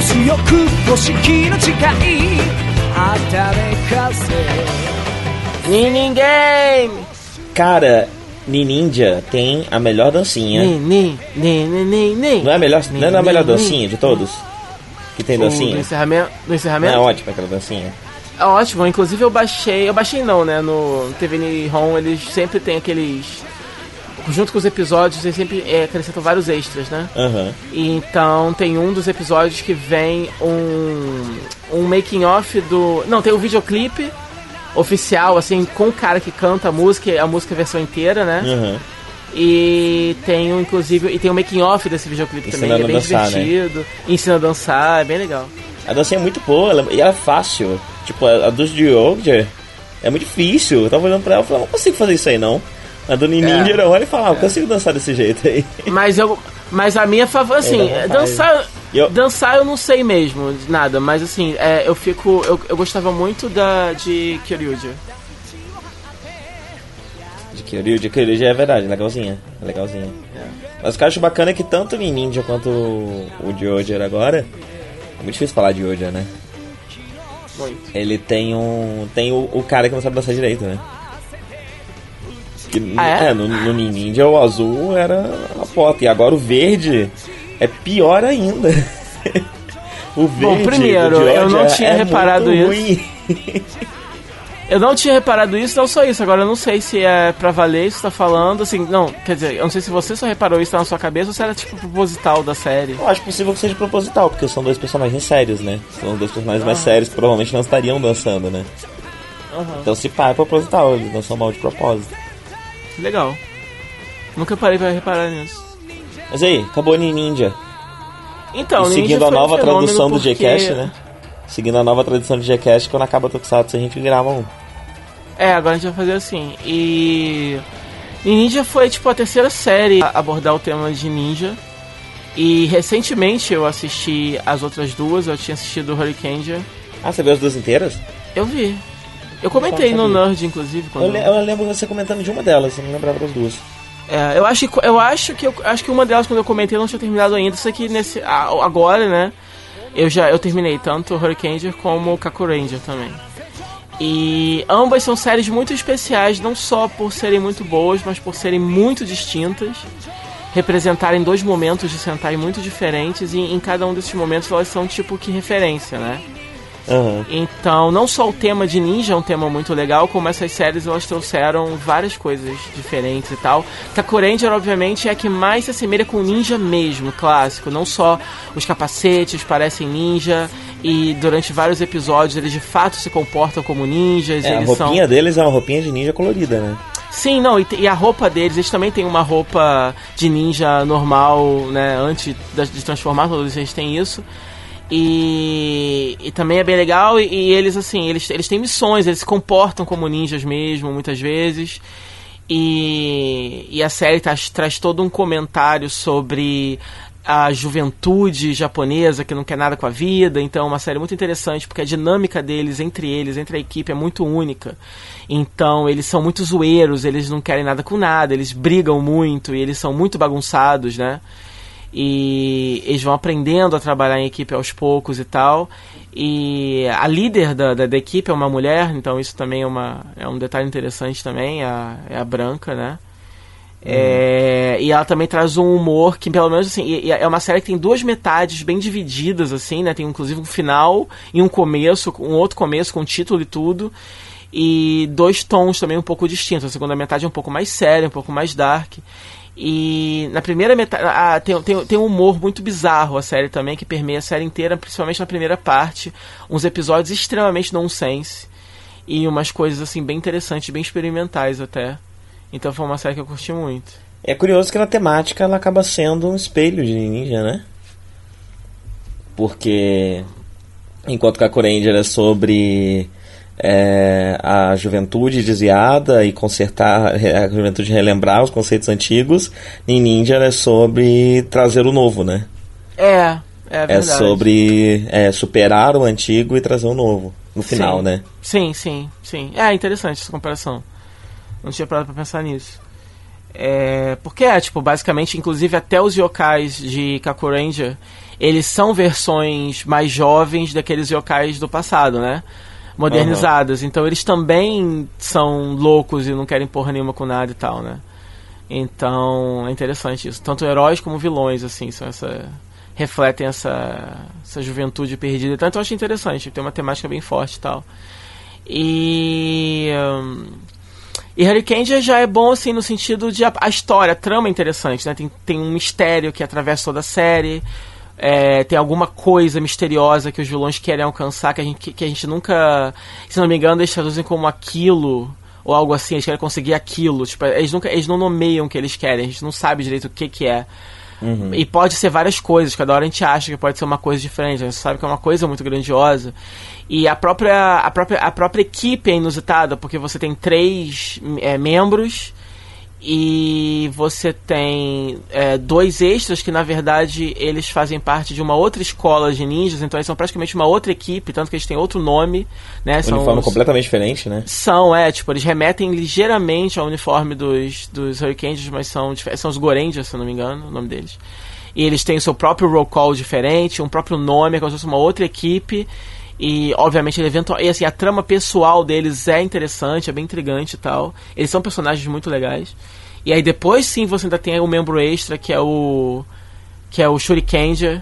強く星木の誓い働かせ Ninguém! Cara, Nininja tem a melhor dancinha. Nin, nin, nin, nin, nin. Não é a melhor, não é a melhor Nin, dancinha de todos? Que tem O- Do dancinha? encerramento? Do Não encerramento? é ótima aquela dancinha? É ótimo, inclusive eu baixei, eu baixei não, né, no TV Nihon eles sempre tem aqueles, junto com os episódios, eles sempre é, acrescentam vários extras, né? Aham. E então tem um dos episódios que vem um, um making off do, não, tem o videoclipe oficial, assim, com o cara que canta a música, a música é a versão inteira, né? Aham. E tem um, inclusive, e tem um making off desse videoclipe também, que é Ensinando bem dançar, né? divertido, ensina a dançar, é bem legal. A dancinha é muito boa ela, e ela é fácil. Tipo, a, a dos Georgia é muito difícil. Eu tava olhando pra ela e falei, não consigo fazer isso aí não. A do Nininja É. eu olho e falo, ah, eu consigo dançar desse jeito aí. Mas eu. Mas a minha favor, assim, É, dançar. Eu- Dançar eu não sei mesmo de nada, mas assim, é, eu fico. Eu, eu gostava muito da de Kyoryuja. De Kyoryu, de Kyoryu já é verdade, legalzinha. É legalzinha. Mas o que eu acho bacana é que tanto o Nininja quanto o, o Georgia agora. É muito difícil falar de Georgia, né? Muito. Ele tem um. Tem o, o cara que não sabe dançar direito, né? Que, Ah, é? no, no Ninja o azul era a foto. E agora o verde é pior ainda. o verde. primeiro, do eu não Georgia tinha é reparado isso. Eu não tinha reparado isso, não só isso. Agora eu não sei se é pra valer isso que tá falando. Assim, não, quer dizer, eu não sei se você só reparou isso na sua cabeça ou se era tipo proposital da série. Eu acho possível que seja proposital, porque são dois personagens sérios, né? São os dois personagens Ah. mais sérios que provavelmente não estariam dançando, né? Aham. Então se pá, é proposital, eles dançam mal de propósito. Legal. Nunca parei pra reparar nisso. Mas aí, acabou Ninja. Então, e Ninja seguindo a um nova fenômeno tradução do porque- Gcast, né? Seguindo a nova tradução do Gcast, quando acaba o Tokusatsu a gente grava um. É, agora a gente vai fazer assim. E. Ninja foi tipo a terceira série a abordar o tema de ninja. E recentemente eu assisti as outras duas, eu tinha assistido Hurricane. Ah, você viu as duas inteiras? Eu vi. Eu comentei no. Nerd, inclusive, quando. Eu, le- eu lembro você comentando de uma delas, eu não lembrava das duas. É, eu acho que eu acho que eu acho que uma delas quando eu comentei eu não tinha terminado ainda. Isso aqui nesse agora, né? Eu já eu terminei tanto Hurricane como Kaku Ranger também. E ambas são séries muito especiais, não só por serem muito boas, mas por serem muito distintas, representarem dois momentos de Sentai muito diferentes e em cada um desses momentos elas são tipo que referência, né? Aham. Então, não só o tema de ninja é um tema muito legal, como essas séries elas trouxeram várias coisas diferentes e tal. Kaku Ranger, obviamente, é a que mais se assemelha com ninja mesmo, clássico. Não só os capacetes parecem ninja, e durante vários episódios eles de fato se comportam como ninjas. É, a roupinha são... deles é uma roupinha de ninja colorida, né? Sim, não, e, e a roupa deles, eles também têm uma roupa de ninja normal, né? Antes da- de transformar, todos eles têm isso. E, e também é bem legal, e, e eles, assim, eles, eles têm missões, eles se comportam como ninjas mesmo, muitas vezes. E, e a série traz, traz todo um comentário sobre a juventude japonesa que não quer nada com a vida. Então, é uma série muito interessante porque a dinâmica deles entre eles, entre a equipe, é muito única. Então, eles são muito zoeiros, eles não querem nada com nada, eles brigam muito e eles são muito bagunçados, né? E eles vão aprendendo a trabalhar em equipe aos poucos e tal. E a líder da, da, da equipe é uma mulher, então isso também é, uma, é um detalhe interessante também, é a, é a branca, né? É, e ela também traz um humor que, pelo menos, assim, e- e é uma série que tem duas metades bem divididas, assim, né? Tem inclusive um final e um começo, um outro começo com título e tudo. E dois tons também um pouco distintos. A segunda metade é um pouco mais séria, um pouco mais dark. E na primeira metade. ah, tem, tem, tem um humor muito bizarro a série também, que permeia a série inteira, principalmente na primeira parte. Uns episódios extremamente nonsense. E umas coisas assim bem interessantes, bem experimentais até. Então foi uma série que eu curti muito. É curioso que na temática ela acaba sendo um espelho de ninja, né? Porque enquanto Kaku Ranger é sobre é, a juventude desviada e consertar a juventude relembrar os conceitos antigos, Ninja é sobre trazer o novo, né? É, é É verdade. sobre é, superar o antigo e trazer o novo no final, Sim. né? Sim, sim, sim. É interessante essa comparação. Não tinha parado pra pensar nisso. É, porque é, tipo, basicamente, inclusive até os yokais de Kakuranger, eles são versões mais jovens daqueles yokais do passado, né? Modernizadas. Uhum. Então eles também são loucos e não querem porra nenhuma com nada e tal, né? Então é interessante isso. Tanto heróis como vilões, assim, são essa. refletem essa, essa juventude perdida. Então eu acho interessante, tem uma temática bem forte e tal. E. Um, e Hurricane já é bom, assim, no sentido de a, a, história, a trama é interessante, né? Tem, tem um mistério que atravessa toda a série. É, tem alguma coisa misteriosa que os vilões querem alcançar que a gente, que, que a gente nunca. Se não me engano, eles traduzem como aquilo ou algo assim, eles querem conseguir aquilo. Tipo, eles, nunca, eles não nomeiam o que eles querem, a gente não sabe direito o que, que é. Uhum. E pode ser várias coisas, cada hora a gente acha que pode ser uma coisa diferente, a gente sabe que é uma coisa muito grandiosa. E a própria, a própria, a própria equipe é inusitada, porque você tem três é, membros e você tem é, dois extras que na verdade eles fazem parte de uma outra escola de ninjas, então eles são praticamente uma outra equipe, tanto que eles têm outro nome, né? São uniforme os... completamente diferente, né? São, é, tipo, eles remetem ligeiramente ao uniforme dos, dos Hurricanes, mas são, são os Gorengers, se não me engano, o nome deles. E eles têm o seu próprio roll call diferente, um próprio nome, é como se fosse uma outra equipe. E, obviamente, ele eventual... e, assim, a trama pessoal deles é interessante, é bem intrigante e tal. Eles são personagens muito legais. E aí depois sim você ainda tem o um membro extra, que é o. que é o Shurikenger,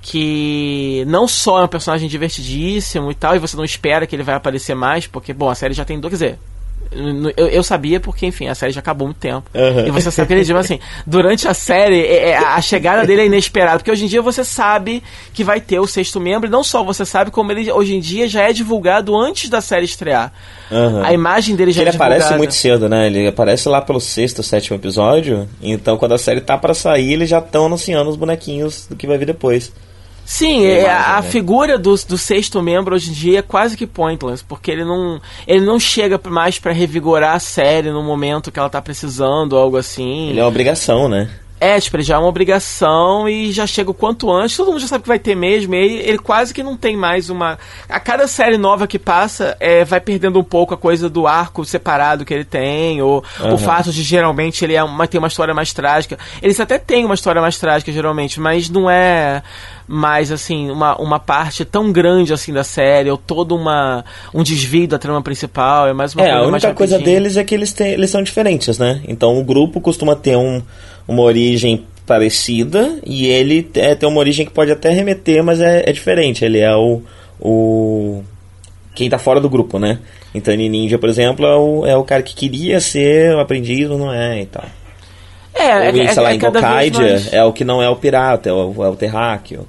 que não só é um personagem divertidíssimo e tal, e você não espera que ele vai aparecer mais, porque, bom, a série já tem. Quer dizer, eu, eu, sabia porque, enfim, a série já acabou há muito tempo. Uhum. E você sabe que ele diz assim, durante a série, é, é, a chegada dele é inesperada, porque hoje em dia você sabe que vai ter o sexto membro, e não só você sabe, como ele hoje em dia já é divulgado antes da série estrear. Uhum. A imagem dele já ele é divulgada. Ele aparece muito cedo, né? Ele aparece lá pelo sexto, sétimo episódio, então quando a série tá para sair, eles já estão anunciando os bonequinhos do que vai vir depois. Sim, é, a, a né? figura do, do sexto membro hoje em dia é quase que pointless, porque ele não, ele não chega mais para revigorar a série no momento que ela tá precisando, ou algo assim. Ele é uma obrigação, né? É, tipo, ele já é uma obrigação e já chega o quanto antes, todo mundo já sabe que vai ter mesmo, e ele, ele quase que não tem mais uma. A cada série nova que passa, é, vai perdendo um pouco a coisa do arco separado que ele tem, ou uhum. o fato de geralmente ele é uma, tem uma história mais trágica. Eles até têm uma história mais trágica, geralmente, mas não é mais assim, uma, uma parte tão grande assim da série, ou todo uma, um desvio da trama principal, é mais uma é, coisa. É, a única coisa deles é que eles, têm, eles são diferentes, né? Então o grupo costuma ter um uma origem parecida e ele é, tem uma origem que pode até remeter, mas é, é diferente. Ele é o, o quem tá fora do grupo, né? Então Ninja, por exemplo, é o, é o cara que queria ser o aprendiz, mas não é e tal. É, Ou, é, sei lá, é, em Gokaidia mais... é o que não é o pirata, é o, é o terráqueo.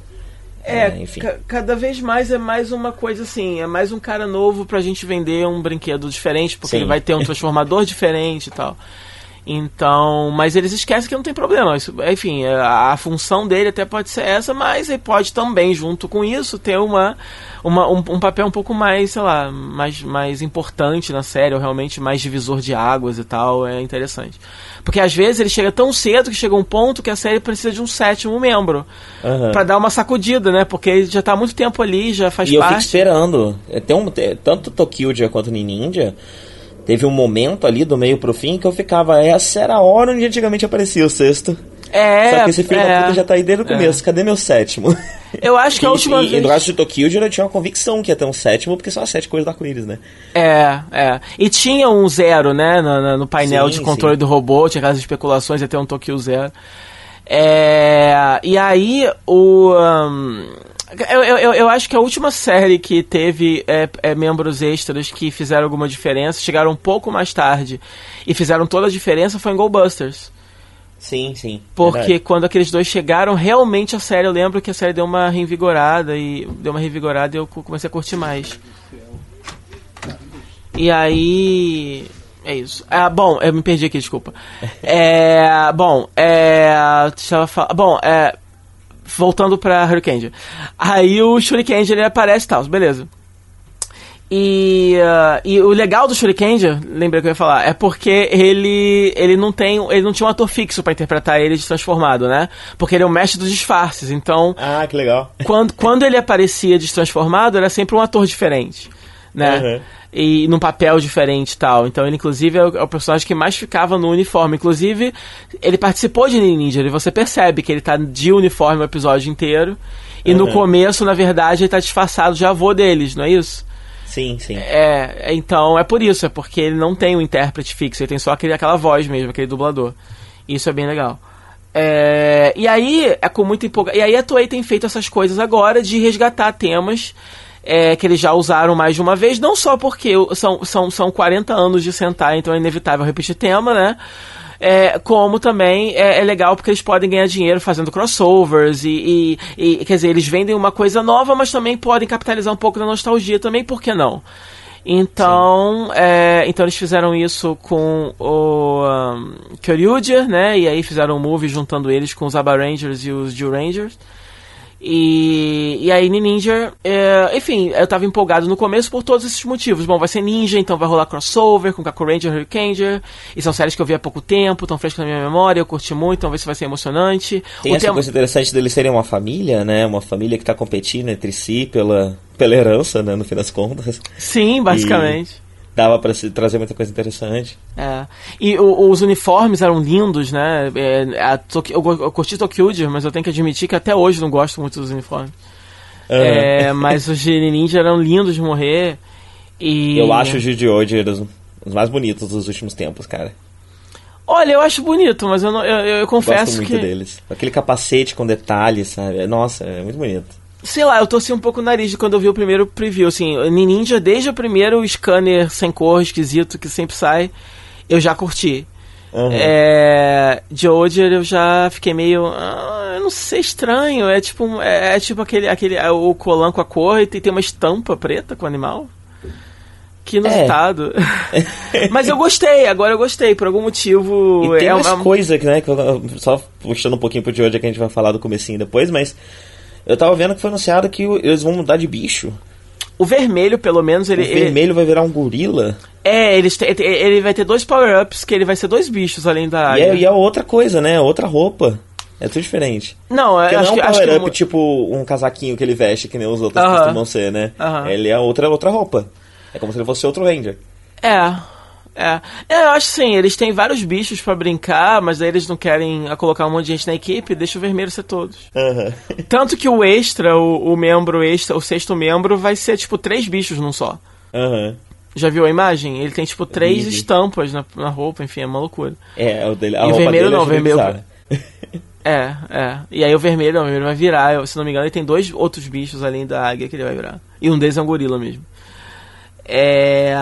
É, é enfim. cada vez mais é mais uma coisa assim, é mais um cara novo pra gente vender um brinquedo diferente, porque Sim. ele vai ter um transformador diferente e tal. Então, mas eles esquecem que não tem problema. Isso, enfim, a, a, função dele até pode ser essa, mas ele pode também, junto com isso, ter uma, uma um, um, papel um pouco mais, sei lá, mais, mais importante na série, ou realmente mais divisor de águas e tal. É interessante. Porque às vezes ele chega tão cedo que chega um ponto que a série precisa de um sétimo membro. Uhum. para dar uma sacudida, né? Porque ele já tá há muito tempo ali, já faz e parte. E eu fico esperando. É, tem um, tem, tanto Tokyo quanto Ninja teve um momento ali do meio pro fim que eu ficava, essa era a hora onde antigamente aparecia o sexto. É, Só que esse filho é, da puta já tá aí desde o é. começo. É. Cadê meu sétimo? Eu acho que a última e, vez. E no caso de Tokyo, eu tinha uma convicção que ia ter um sétimo, porque são as sete coisas da arco-íris, né? É, é. E tinha um zero, né? No, no painel sim, de controle sim. do robô, tinha aquelas especulações, ia ter um Tokyo zero. É, e aí, o. Um, eu, eu, eu, acho que a última série que teve é, é, membros extras que fizeram alguma diferença, chegaram um pouco mais tarde e fizeram toda a diferença foi em Goldbusters. Sim, sim. Porque verdade. quando aqueles dois chegaram, realmente a série, eu lembro que a série deu uma revigorada e deu uma revigorada e eu comecei a curtir mais. E aí. É isso. Ah, bom, eu me perdi aqui, desculpa. É. Bom, é. Deixa eu falar. Bom, é voltando pra Hurricane. Aí o Shuriken ele aparece e tal, beleza. E, uh, e o legal do Shuriken, lembrei que eu ia falar, é porque ele ele não tem, ele não tinha um ator fixo para interpretar ele de transformado, né? Porque ele é o mestre dos disfarces, então... Ah, que legal. Quando, quando ele aparecia de transformado, era sempre um ator diferente. Né? Uhum. E num papel diferente e tal. Então ele, inclusive, é o, é o personagem que mais ficava no uniforme. Inclusive, ele participou de Ninja, e você percebe que ele tá de uniforme o episódio inteiro. E no Uhum. começo, na verdade, ele tá disfarçado de avô deles, não é isso? Sim, sim. É, então é por isso, é porque ele não tem um intérprete fixo, ele tem só aquele, aquela voz mesmo, aquele dublador. Isso é bem legal. É, e aí, é com muita empolgação. E aí a Toei tem feito essas coisas agora de resgatar temas é, que eles já usaram mais de uma vez, não só porque são, são, são 40 anos de sentar, então é inevitável repetir tema, né? É, como também é, é legal porque eles podem ganhar dinheiro fazendo crossovers e, e- e, quer dizer, eles vendem uma coisa nova, mas também podem capitalizar um pouco da nostalgia também, por que não? Então, é, então eles fizeram isso com o um, Kyoryuger, né? E aí fizeram um movie juntando eles com os Aba Rangers e os Jill Rangers. E, e aí Ninja, é, enfim, eu tava empolgado no começo por todos esses motivos. Bom, vai ser ninja, então vai rolar crossover com Kaku Ranger e Hurricaneer. E são séries que eu vi há pouco tempo, tão frescas na minha memória, eu curti muito, então ver se vai ser emocionante. Tem O essa tema- coisa interessante deles serem uma família, né? Uma família que tá competindo entre si pela, pela herança, né? No fim das contas. Sim, basicamente. Dava pra se trazer muita coisa interessante. É. E o- os uniformes eram lindos, né? É, eu, eu curti Tokyuger, mas eu tenho que admitir que até hoje não gosto muito dos uniformes. É, mas os de Ninja eram lindos de morrer. E... Eu acho os de hoje os, os mais bonitos dos últimos tempos, cara. Olha, eu acho bonito, mas eu, não, eu, eu- eu confesso Gosto muito que. deles. Aquele capacete com detalhes, sabe? Nossa, é muito bonito. Sei lá, eu torci um pouco o nariz quando eu vi o primeiro preview. Assim, Ninja, desde o primeiro scanner sem cor esquisito que sempre sai, eu já curti. Uhum. É, de hoje eu já fiquei meio. ah, eu não sei, estranho. É tipo, é, é tipo aquele, aquele. é o colan com a cor e tem, tem uma estampa preta com o animal. Que inusitado. Mas eu gostei, agora eu gostei, por algum motivo. E tem é uma- coisa que, né, que eu- só puxando um pouquinho pro de hoje que a gente vai falar do comecinho depois, mas eu tava vendo que foi anunciado que eles vão mudar de bicho. O vermelho, pelo menos, ele. o vermelho vai virar um gorila. É, eles te- ele vai ter dois power-ups, que ele vai ser dois bichos além da E águia. é, e é outra coisa, né? Outra roupa. É tudo diferente. Não, eu acho não que, é um power-up tipo um casaquinho que ele veste, que nem os outros Aham. costumam ser, né? Aham. Ele é outra, outra roupa. É como se ele fosse outro Ranger. É. É. É, eu acho sim, eles têm vários bichos pra brincar, mas aí eles não querem ah, colocar um monte de gente na equipe, deixa o vermelho ser todos. Aham. Tanto que o extra, o, o membro extra, o sexto membro, vai ser tipo três bichos num só. Aham. Já viu a imagem? Ele tem tipo três estampas na, na roupa, enfim, é uma loucura. É, o dele, a E o roupa vermelho dele não, achei vermelho-. É, é. E aí o vermelho, não, o vermelho vai virar, se não me engano, ele tem dois outros bichos além da águia que ele vai virar. E um deles é um gorila mesmo. É.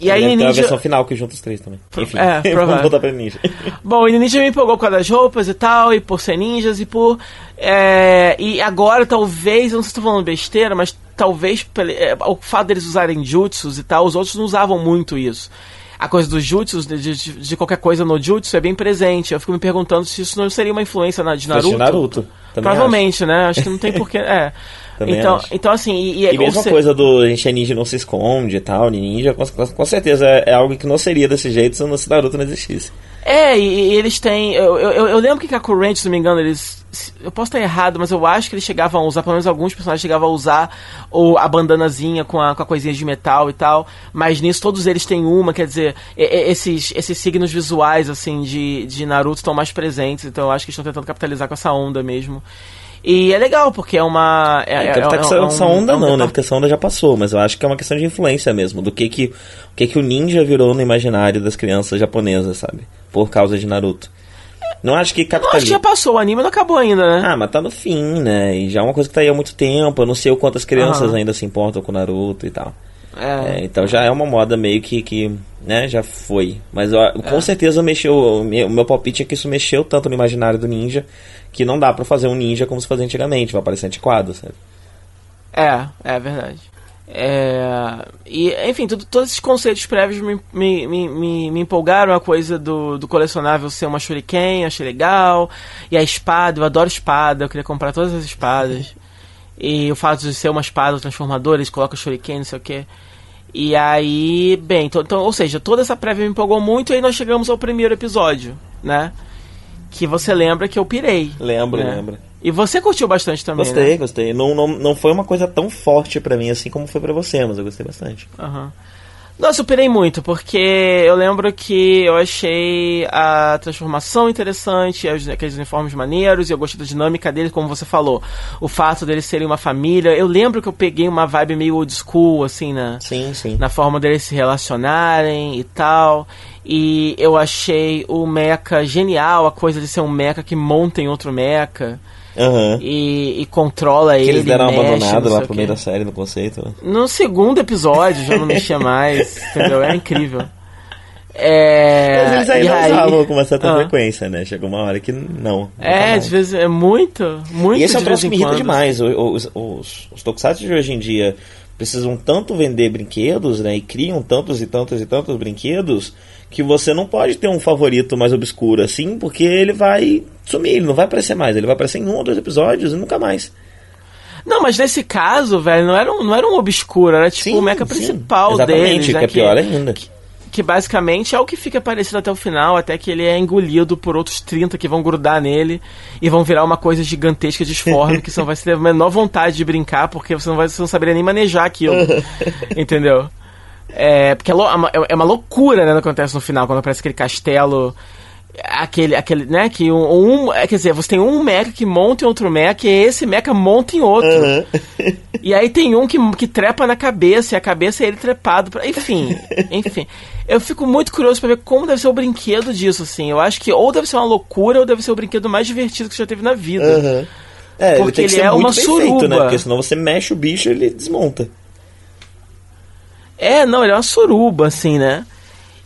E aí Deve ter a Ninja. versão final que junta os três também. Enfim, é, vamos voltar pra ninja. Bom, o Ninja me empolgou por causa das roupas e tal, e por ser ninjas, e por. é, e agora, talvez, eu não sei se estou falando besteira, mas talvez é, o fato deles usarem jutsus e tal, os outros não usavam muito isso. A coisa dos jutsus, de, de- de qualquer coisa no jutsu, é bem presente. Eu fico me perguntando se isso não seria uma influência na, de Naruto. De Naruto. Provavelmente, né? Acho que não tem porquê. É. Também então, acho. então, assim. E, E ou mesma se- coisa do a gente é ninja e não se esconde e tal, ninja, com, com certeza é, é algo que não seria desse jeito se o Naruto não existisse. É, e, e eles têm. Eu, eu, eu lembro que Kakuren, se não me engano, eles. Eu posso estar errado, mas eu acho que eles chegavam a usar, pelo menos alguns personagens chegavam a usar o, a bandanazinha com a, com a coisinha de metal e tal. Mas nisso todos eles têm uma, quer dizer, e- e- esses, esses signos visuais, assim, de, de Naruto estão mais presentes, então eu acho que eles estão tentando capitalizar com essa onda mesmo. E é legal, porque é uma. É, É, então, é- tá com é um- essa onda é um não, né? depa- Porque essa onda já passou, mas eu acho que é uma questão de influência mesmo, do que que o que, que o ninja virou no imaginário das crianças japonesas, sabe? Por causa de Naruto. Não acho que Não, acho que capitaliza. já passou, o anime não acabou ainda, né? Ah, mas tá no fim, né? E já é uma coisa que tá aí há muito tempo. Eu não sei o quantas crianças Aham. ainda se importam com Naruto e tal. É. É, então já é uma moda meio que, que né, já foi. Mas ó, É. com certeza mexeu. O meu, meu palpite é que isso mexeu tanto no imaginário do ninja que não dá pra fazer um ninja como se fazia antigamente, vai parecer antiquado, sabe? É, é verdade. É, e, enfim, tudo, todos esses conceitos prévios me, me, me, me, me empolgaram. A coisa do, do colecionável ser uma shuriken, achei legal. E a espada, eu adoro espada, eu queria comprar todas as espadas. E o fato de ser uma espada transformadora, eles colocam shuriken, não sei o que. E aí, bem, então, ou seja, toda essa prévia me empolgou muito. E aí nós chegamos ao primeiro episódio, né? Que você lembra que eu pirei. Lembro, né? lembra. E você curtiu bastante também, Gostei, né? gostei. Não, não, não foi uma coisa tão forte pra mim assim como foi pra você, mas eu gostei bastante. Aham. Nossa, eu pirei muito, porque eu lembro que eu achei a transformação interessante, os- aqueles uniformes maneiros, e eu gostei da dinâmica deles, como você falou. O fato deles serem uma família. Eu lembro que eu peguei uma vibe meio old school, assim, na, Sim, sim. na forma deles se relacionarem e tal. E eu achei o mecha genial, a coisa de ser um mecha que monta em outro mecha Aham. e, e controla Que ele. eles deram mexe, abandonada não lá pro meio da série no conceito. né? No segundo episódio já não mexia mais, entendeu? Era incrível. É, Mas eles ainda aí- usavam com uma certa Ah. frequência, né? Chegou uma hora que não. É, mais. de vez é muito, muito E esse é um troço que me irrita demais. O- Os, os, os tokusatsu de hoje em dia precisam tanto vender brinquedos, né? E criam tantos e tantos e tantos brinquedos que você não pode ter um favorito mais obscuro assim, porque ele vai sumir, ele não vai aparecer mais. Ele vai aparecer em um ou dois episódios e nunca mais. Não, mas nesse caso, velho, não era um, não era um obscuro, era tipo o mecha sim. principal Exatamente, deles, que né, é pior ainda. que basicamente é o que fica aparecendo até o final, até que ele é engolido por outros 30 que vão grudar nele e vão virar uma coisa gigantesca, disforme, que você não vai ter a menor vontade de brincar, porque você não, vai, você não saberia nem manejar aquilo. entendeu? É, porque é, é uma, é uma loucura, né, que acontece no final, quando aparece aquele castelo. Aquele, aquele, né, que um, um- é, quer dizer, você tem um mecha que monta em outro mecha, e esse mecha monta em outro. E aí tem um que, que trepa na cabeça, e a cabeça é ele trepado. Pra... Enfim, enfim. Eu fico muito curioso pra ver como deve ser o brinquedo disso, assim. Eu acho que ou deve ser uma loucura, ou deve ser o brinquedo mais divertido que você já teve na vida. Aham. É, ele Porque tem que ele ser é uma bem feito, né? suruba. Porque senão você mexe o bicho e ele desmonta. É, não, ele é uma suruba, assim, né?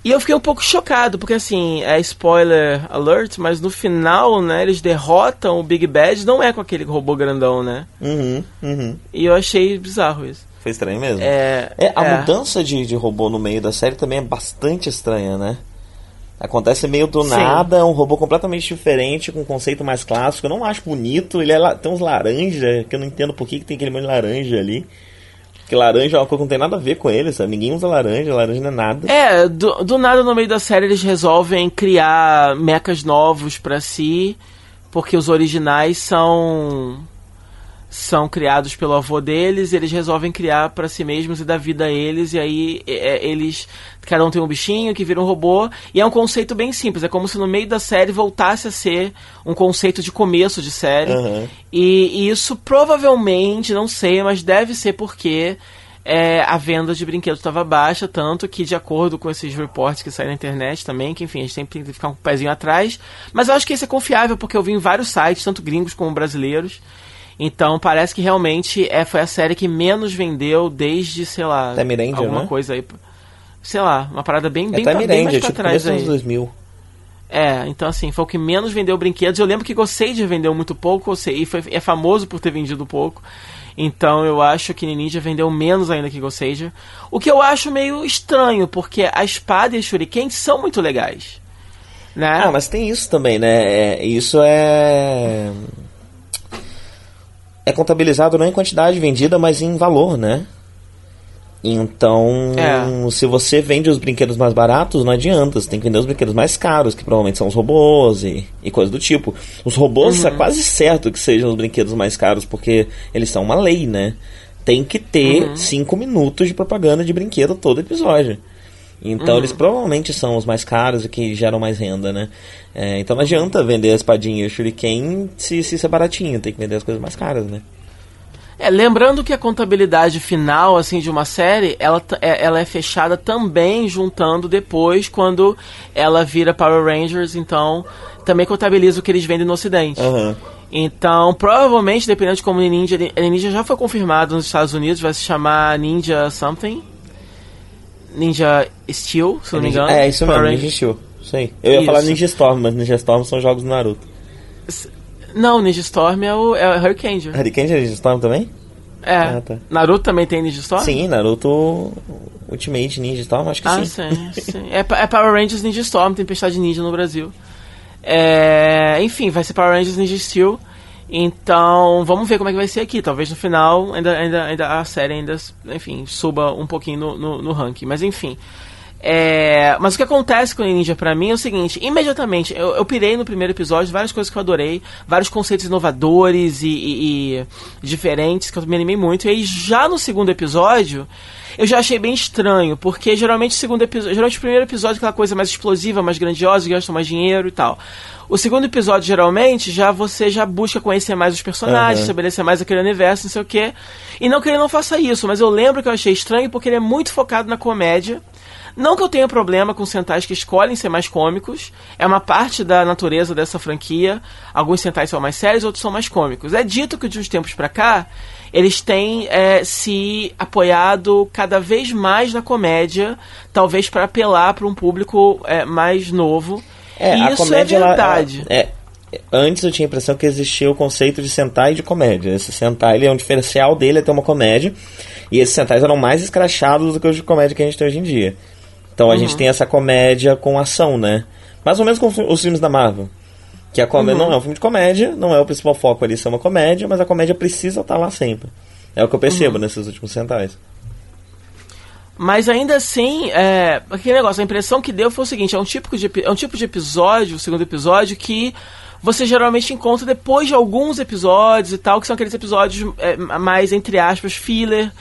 E eu fiquei um pouco chocado, porque assim, é spoiler alert, mas no final, né, eles derrotam o Big Bad, não é com aquele robô grandão, né? Uhum, uhum. E eu achei bizarro isso. Foi estranho mesmo. É, É, a é. mudança de, de robô no meio da série também é bastante estranha, né? Acontece meio do Sim. nada, é um robô completamente diferente, com um conceito mais clássico. Eu não acho bonito, ele é la- tem uns laranja, que eu não entendo por que, que tem aquele monte de laranja ali. Porque laranja é uma coisa que não tem nada a ver com ele, sabe? Ninguém usa laranja, laranja não é nada. É, do, do nada no meio da série eles resolvem criar mechas novos pra si, porque os originais são são criados pelo avô deles, e eles resolvem criar pra si mesmos e dar vida a eles, e aí é, é, eles cada um tem um bichinho que vira um robô, e é um conceito bem simples, é como se no meio da série voltasse a ser um conceito de começo de série. Aham. E, e isso provavelmente, não sei, mas deve ser porque é, a venda de brinquedos estava baixa, tanto que, de acordo com esses reportes que saem na internet também, que enfim, a gente sempre tem que ficar um pezinho atrás. Mas eu acho que esse é confiável, porque eu vi em vários sites, tanto gringos como brasileiros. Então parece que realmente é, foi a série que menos vendeu desde, sei lá, Time Ranger, alguma né? coisa aí. Sei lá, uma parada bem, É bem, pra- Time bem mais pra tipo trás aí. 2000. É, então assim, foi o que menos vendeu brinquedos. Eu lembro que Gossager vendeu muito pouco, e foi, é famoso por ter vendido pouco. Então eu acho que Ninja vendeu menos ainda que Gossager. O que eu acho meio estranho, porque a espada e a shuriken são muito legais. Né? Ah, mas tem isso também, né? É, isso é. É contabilizado não em quantidade vendida, mas em valor, né? Então, É. se você vende os brinquedos mais baratos, não adianta. Você tem que vender os brinquedos mais caros, que provavelmente são os robôs e, e coisas do tipo. Os robôs é quase certo que sejam os brinquedos mais caros, porque eles são uma lei, né? Tem que ter 5 minutos de propaganda de brinquedo todo episódio. Então eles provavelmente são os mais caros e que geram mais renda, né? É, então não adianta vender a espadinha e o shuriken se, se isso é baratinho, tem que vender as coisas mais caras, né? É, lembrando que a contabilidade final assim de uma série, ela, é, ela é fechada também juntando depois quando ela vira Power Rangers, então também contabiliza o que eles vendem no ocidente. Aham. Então, provavelmente, dependendo de como Ninja, Ninja já foi confirmado nos Estados Unidos, vai se chamar Ninja Something. Ninja Steel, se não me engano. É, isso mesmo, Ninja Steel. Aí. Eu ia falar. Ninja Storm, mas Ninja Storm são jogos do Naruto. Não, Ninja Storm é o, é o Hurricane. Hurricane é Ninja Storm também? É. Ah, tá. Naruto também tem Ninja Storm? Sim, Naruto Ultimate Ninja Storm, acho que Ah, sim. sim, sim. É, é Power Rangers Ninja Storm, Tempestade Ninja no Brasil. É, enfim, vai ser Power Rangers Ninja Steel. Então, vamos ver como é que vai ser aqui. Talvez no final ainda, ainda, ainda a série ainda, enfim, suba um pouquinho no, no, no ranking. Mas enfim. É, mas o que acontece com o Ninja pra mim é o seguinte: imediatamente, eu, eu pirei no primeiro episódio, várias coisas que eu adorei, vários conceitos inovadores e, e, e diferentes que eu me animei muito. E aí, já no segundo episódio, eu já achei bem estranho, porque geralmente o segundo episódio, geralmente o primeiro episódio é aquela coisa mais explosiva, mais grandiosa, que gasta mais dinheiro e tal. O segundo episódio, geralmente, já você já busca conhecer mais os personagens, Aham. estabelecer mais aquele universo, não sei o quê. E não que ele não faça isso, mas eu lembro que eu achei estranho porque ele é muito focado na comédia. Não que eu tenha problema com sentais que escolhem ser mais cômicos, é uma parte da natureza dessa franquia. Alguns sentais são mais sérios, outros são mais cômicos. É dito que de uns tempos pra cá, eles têm é, se apoiado cada vez mais na comédia, talvez para apelar para um público é, mais novo. É, e a isso comédia é ela- verdade. ela- é, antes eu tinha a impressão que existia o conceito de sentai e de comédia. Esse sentai, ele é um diferencial dele é ter uma comédia. E esses sentais eram mais escrachados do que os de comédia que a gente tem hoje em dia. Então a Uhum. gente tem essa comédia com ação, né? Mais ou menos com os filmes da Marvel. Que a comédia Uhum. não é um filme de comédia, não é o principal foco ali ser uma comédia, mas a comédia precisa estar lá sempre. É o que eu percebo Uhum. nesses últimos sentais. Mas ainda assim, é, aquele negócio, a impressão que deu foi o seguinte: é um tipo de, é um tipo de episódio, o segundo episódio, que você geralmente encontra depois de alguns episódios e tal, que são aqueles episódios é, mais, entre aspas, filler,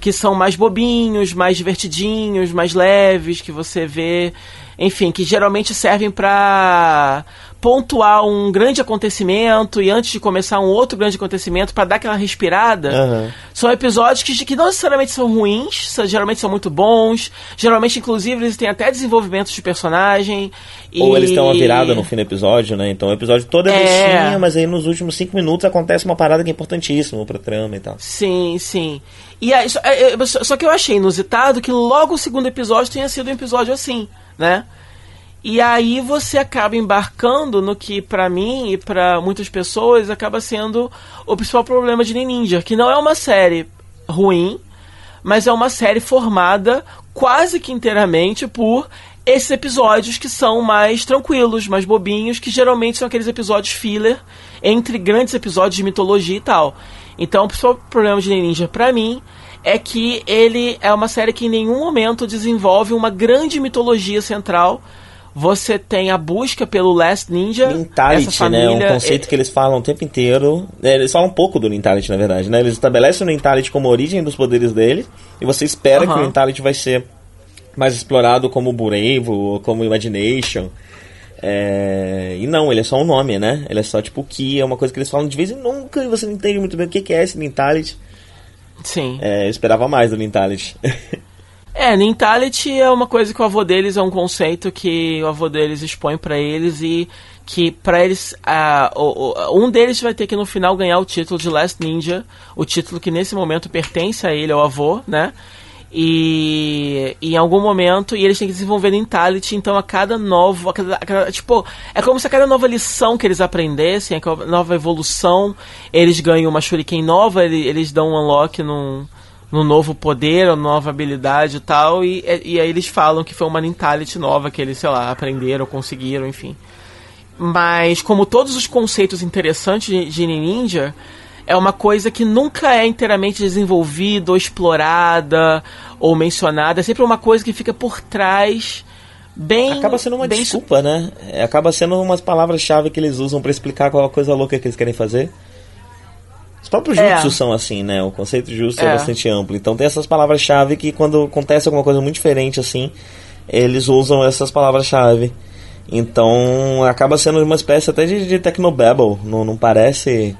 que são mais bobinhos, mais divertidinhos, mais leves, que você vê, enfim, que geralmente servem pra pontuar um grande acontecimento e antes de começar um outro grande acontecimento pra dar aquela respirada. Aham. São episódios que, que não necessariamente são ruins, são- geralmente são muito bons. Geralmente, inclusive, eles têm até desenvolvimento de personagem. Ou e- eles têm uma virada no fim do episódio, né? Então o episódio todo é, É. mas aí nos últimos cinco minutos acontece uma parada que é importantíssima pra trama e tal. Sim, sim. E aí, só, é, é, só- só que eu achei inusitado que logo o segundo episódio tenha sido um episódio assim, né? E aí você acaba embarcando no que pra mim e pra muitas pessoas acaba sendo o principal problema de Ninja, que não é uma série ruim, mas é uma série formada quase que inteiramente por esses episódios que são mais tranquilos, mais bobinhos, que geralmente são aqueles episódios filler entre grandes episódios de mitologia e tal. Então, o principal problema de Ninja pra mim é que ele é uma série que em nenhum momento desenvolve uma grande mitologia central. Você tem a busca pelo Last Ninja, essa Mentality, família, né? Um conceito que eles falam o tempo inteiro. É, eles falam um pouco do Mentality, na verdade, né? Eles estabelecem o Mentality como origem dos poderes dele. E você espera que o. Mentality vai ser mais explorado como Burevo ou como Imagination. É, E não, ele é só um nome, né? Ele é só tipo o Ki, é uma coisa que eles falam de vez em nunca e você não entende muito bem o que que é esse Mentality. Sim. É, eu esperava mais do Mentality. É, Nintality é uma coisa que o avô deles é um conceito que o avô deles expõe pra eles e que pra eles um deles vai ter que no final ganhar o título de Last Ninja, o título que nesse momento pertence a ele, ao avô, né? E, em algum momento e eles têm que desenvolver Nintality, então a cada novo, a cada, a cada- tipo, é como se a cada nova lição que eles aprendessem, a cada nova evolução, eles ganham uma shuriken nova, ele- eles dão um unlock num no novo poder, ou nova habilidade e tal, e, e aí eles falam que foi uma mentality nova que eles, sei lá, aprenderam, conseguiram, enfim. Mas, como todos os conceitos interessantes de, de Ninja, é uma coisa que nunca é inteiramente desenvolvida, ou explorada, ou mencionada, é sempre uma coisa que fica por trás, bem... Acaba sendo uma bem desculpa, né? É, Acaba sendo umas palavras-chave que eles usam pra explicar qual a coisa louca que eles querem fazer. Os próprios É. jutsu são assim, né? O conceito de jutsu é. É. bastante amplo. Então tem essas palavras-chave que quando acontece alguma coisa muito diferente assim, eles usam essas palavras-chave. Então acaba sendo uma espécie até de, de technobabble. Não, não parece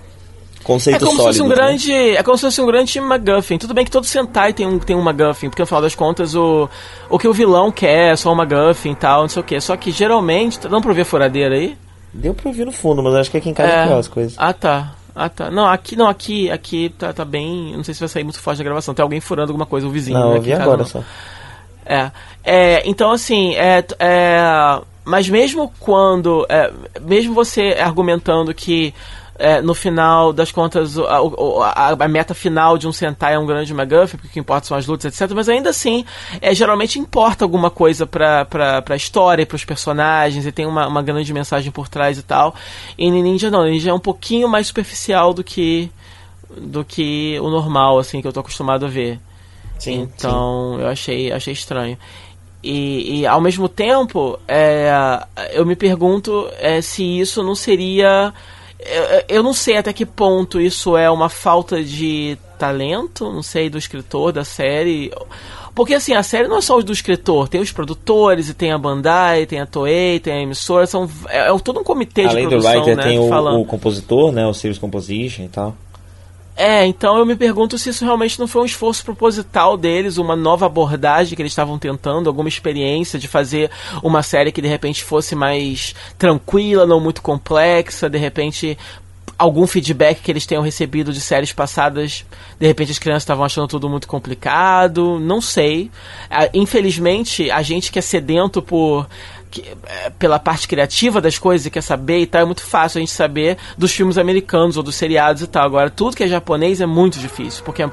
conceito É como sólido. se fosse um né? grande. É como se fosse um grande MacGuffin. Tudo bem que todo Sentai tem um, tem um MacGuffin, porque no final das contas o, o que o vilão quer é só um MacGuffin e tal, não sei o que. Só que geralmente. tá dando pra ver a furadeira aí? Deu pra ouvir no fundo, mas acho que aqui em casa é, pior as coisas. Ah tá. Ah tá. Não, aqui não, aqui, aqui tá, tá bem. Não sei se vai sair muito forte da gravação. Tem alguém furando alguma coisa, o vizinho. não, né? eu Aqui vi agora não. só. É. é então, assim, é, é, mas mesmo quando. é, mesmo você argumentando que. É, no final das contas, a, a- a meta final de um Sentai é um grande McGuffin, porque o que importa são as lutas, etc. Mas ainda assim, é, geralmente importa alguma coisa pra, pra, pra história, pros personagens, e tem uma, uma grande mensagem por trás e tal. E em Ninja não, Ninja é um pouquinho mais superficial do que do que o normal, assim, que eu tô acostumado a ver. Sim, Então, eu achei, achei estranho. E, e ao mesmo tempo, é, eu me pergunto é, se isso não seria. Eu, eu não sei até que ponto isso é uma falta de talento, não sei, do escritor da série. Porque assim, a série não é só do escritor, tem os produtores, e tem a Bandai, tem a Toei, tem a emissora, são, é, é todo um comitê Além de produção, do writer, né? tem o, falando. o compositor, né? O Series Composition e tal. É, então eu me pergunto se isso realmente não foi um esforço proposital deles, uma nova abordagem que eles estavam tentando, alguma experiência de fazer uma série que de repente fosse mais tranquila, não muito complexa, de repente algum feedback que eles tenham recebido de séries passadas, de repente as crianças estavam achando tudo muito complicado, não sei. Ah, Infelizmente, a gente que é sedento por que- é, pela parte criativa das coisas e quer saber e tal, é muito fácil a gente saber dos filmes americanos ou dos seriados e tal. Agora, tudo que é japonês é muito difícil, porque é,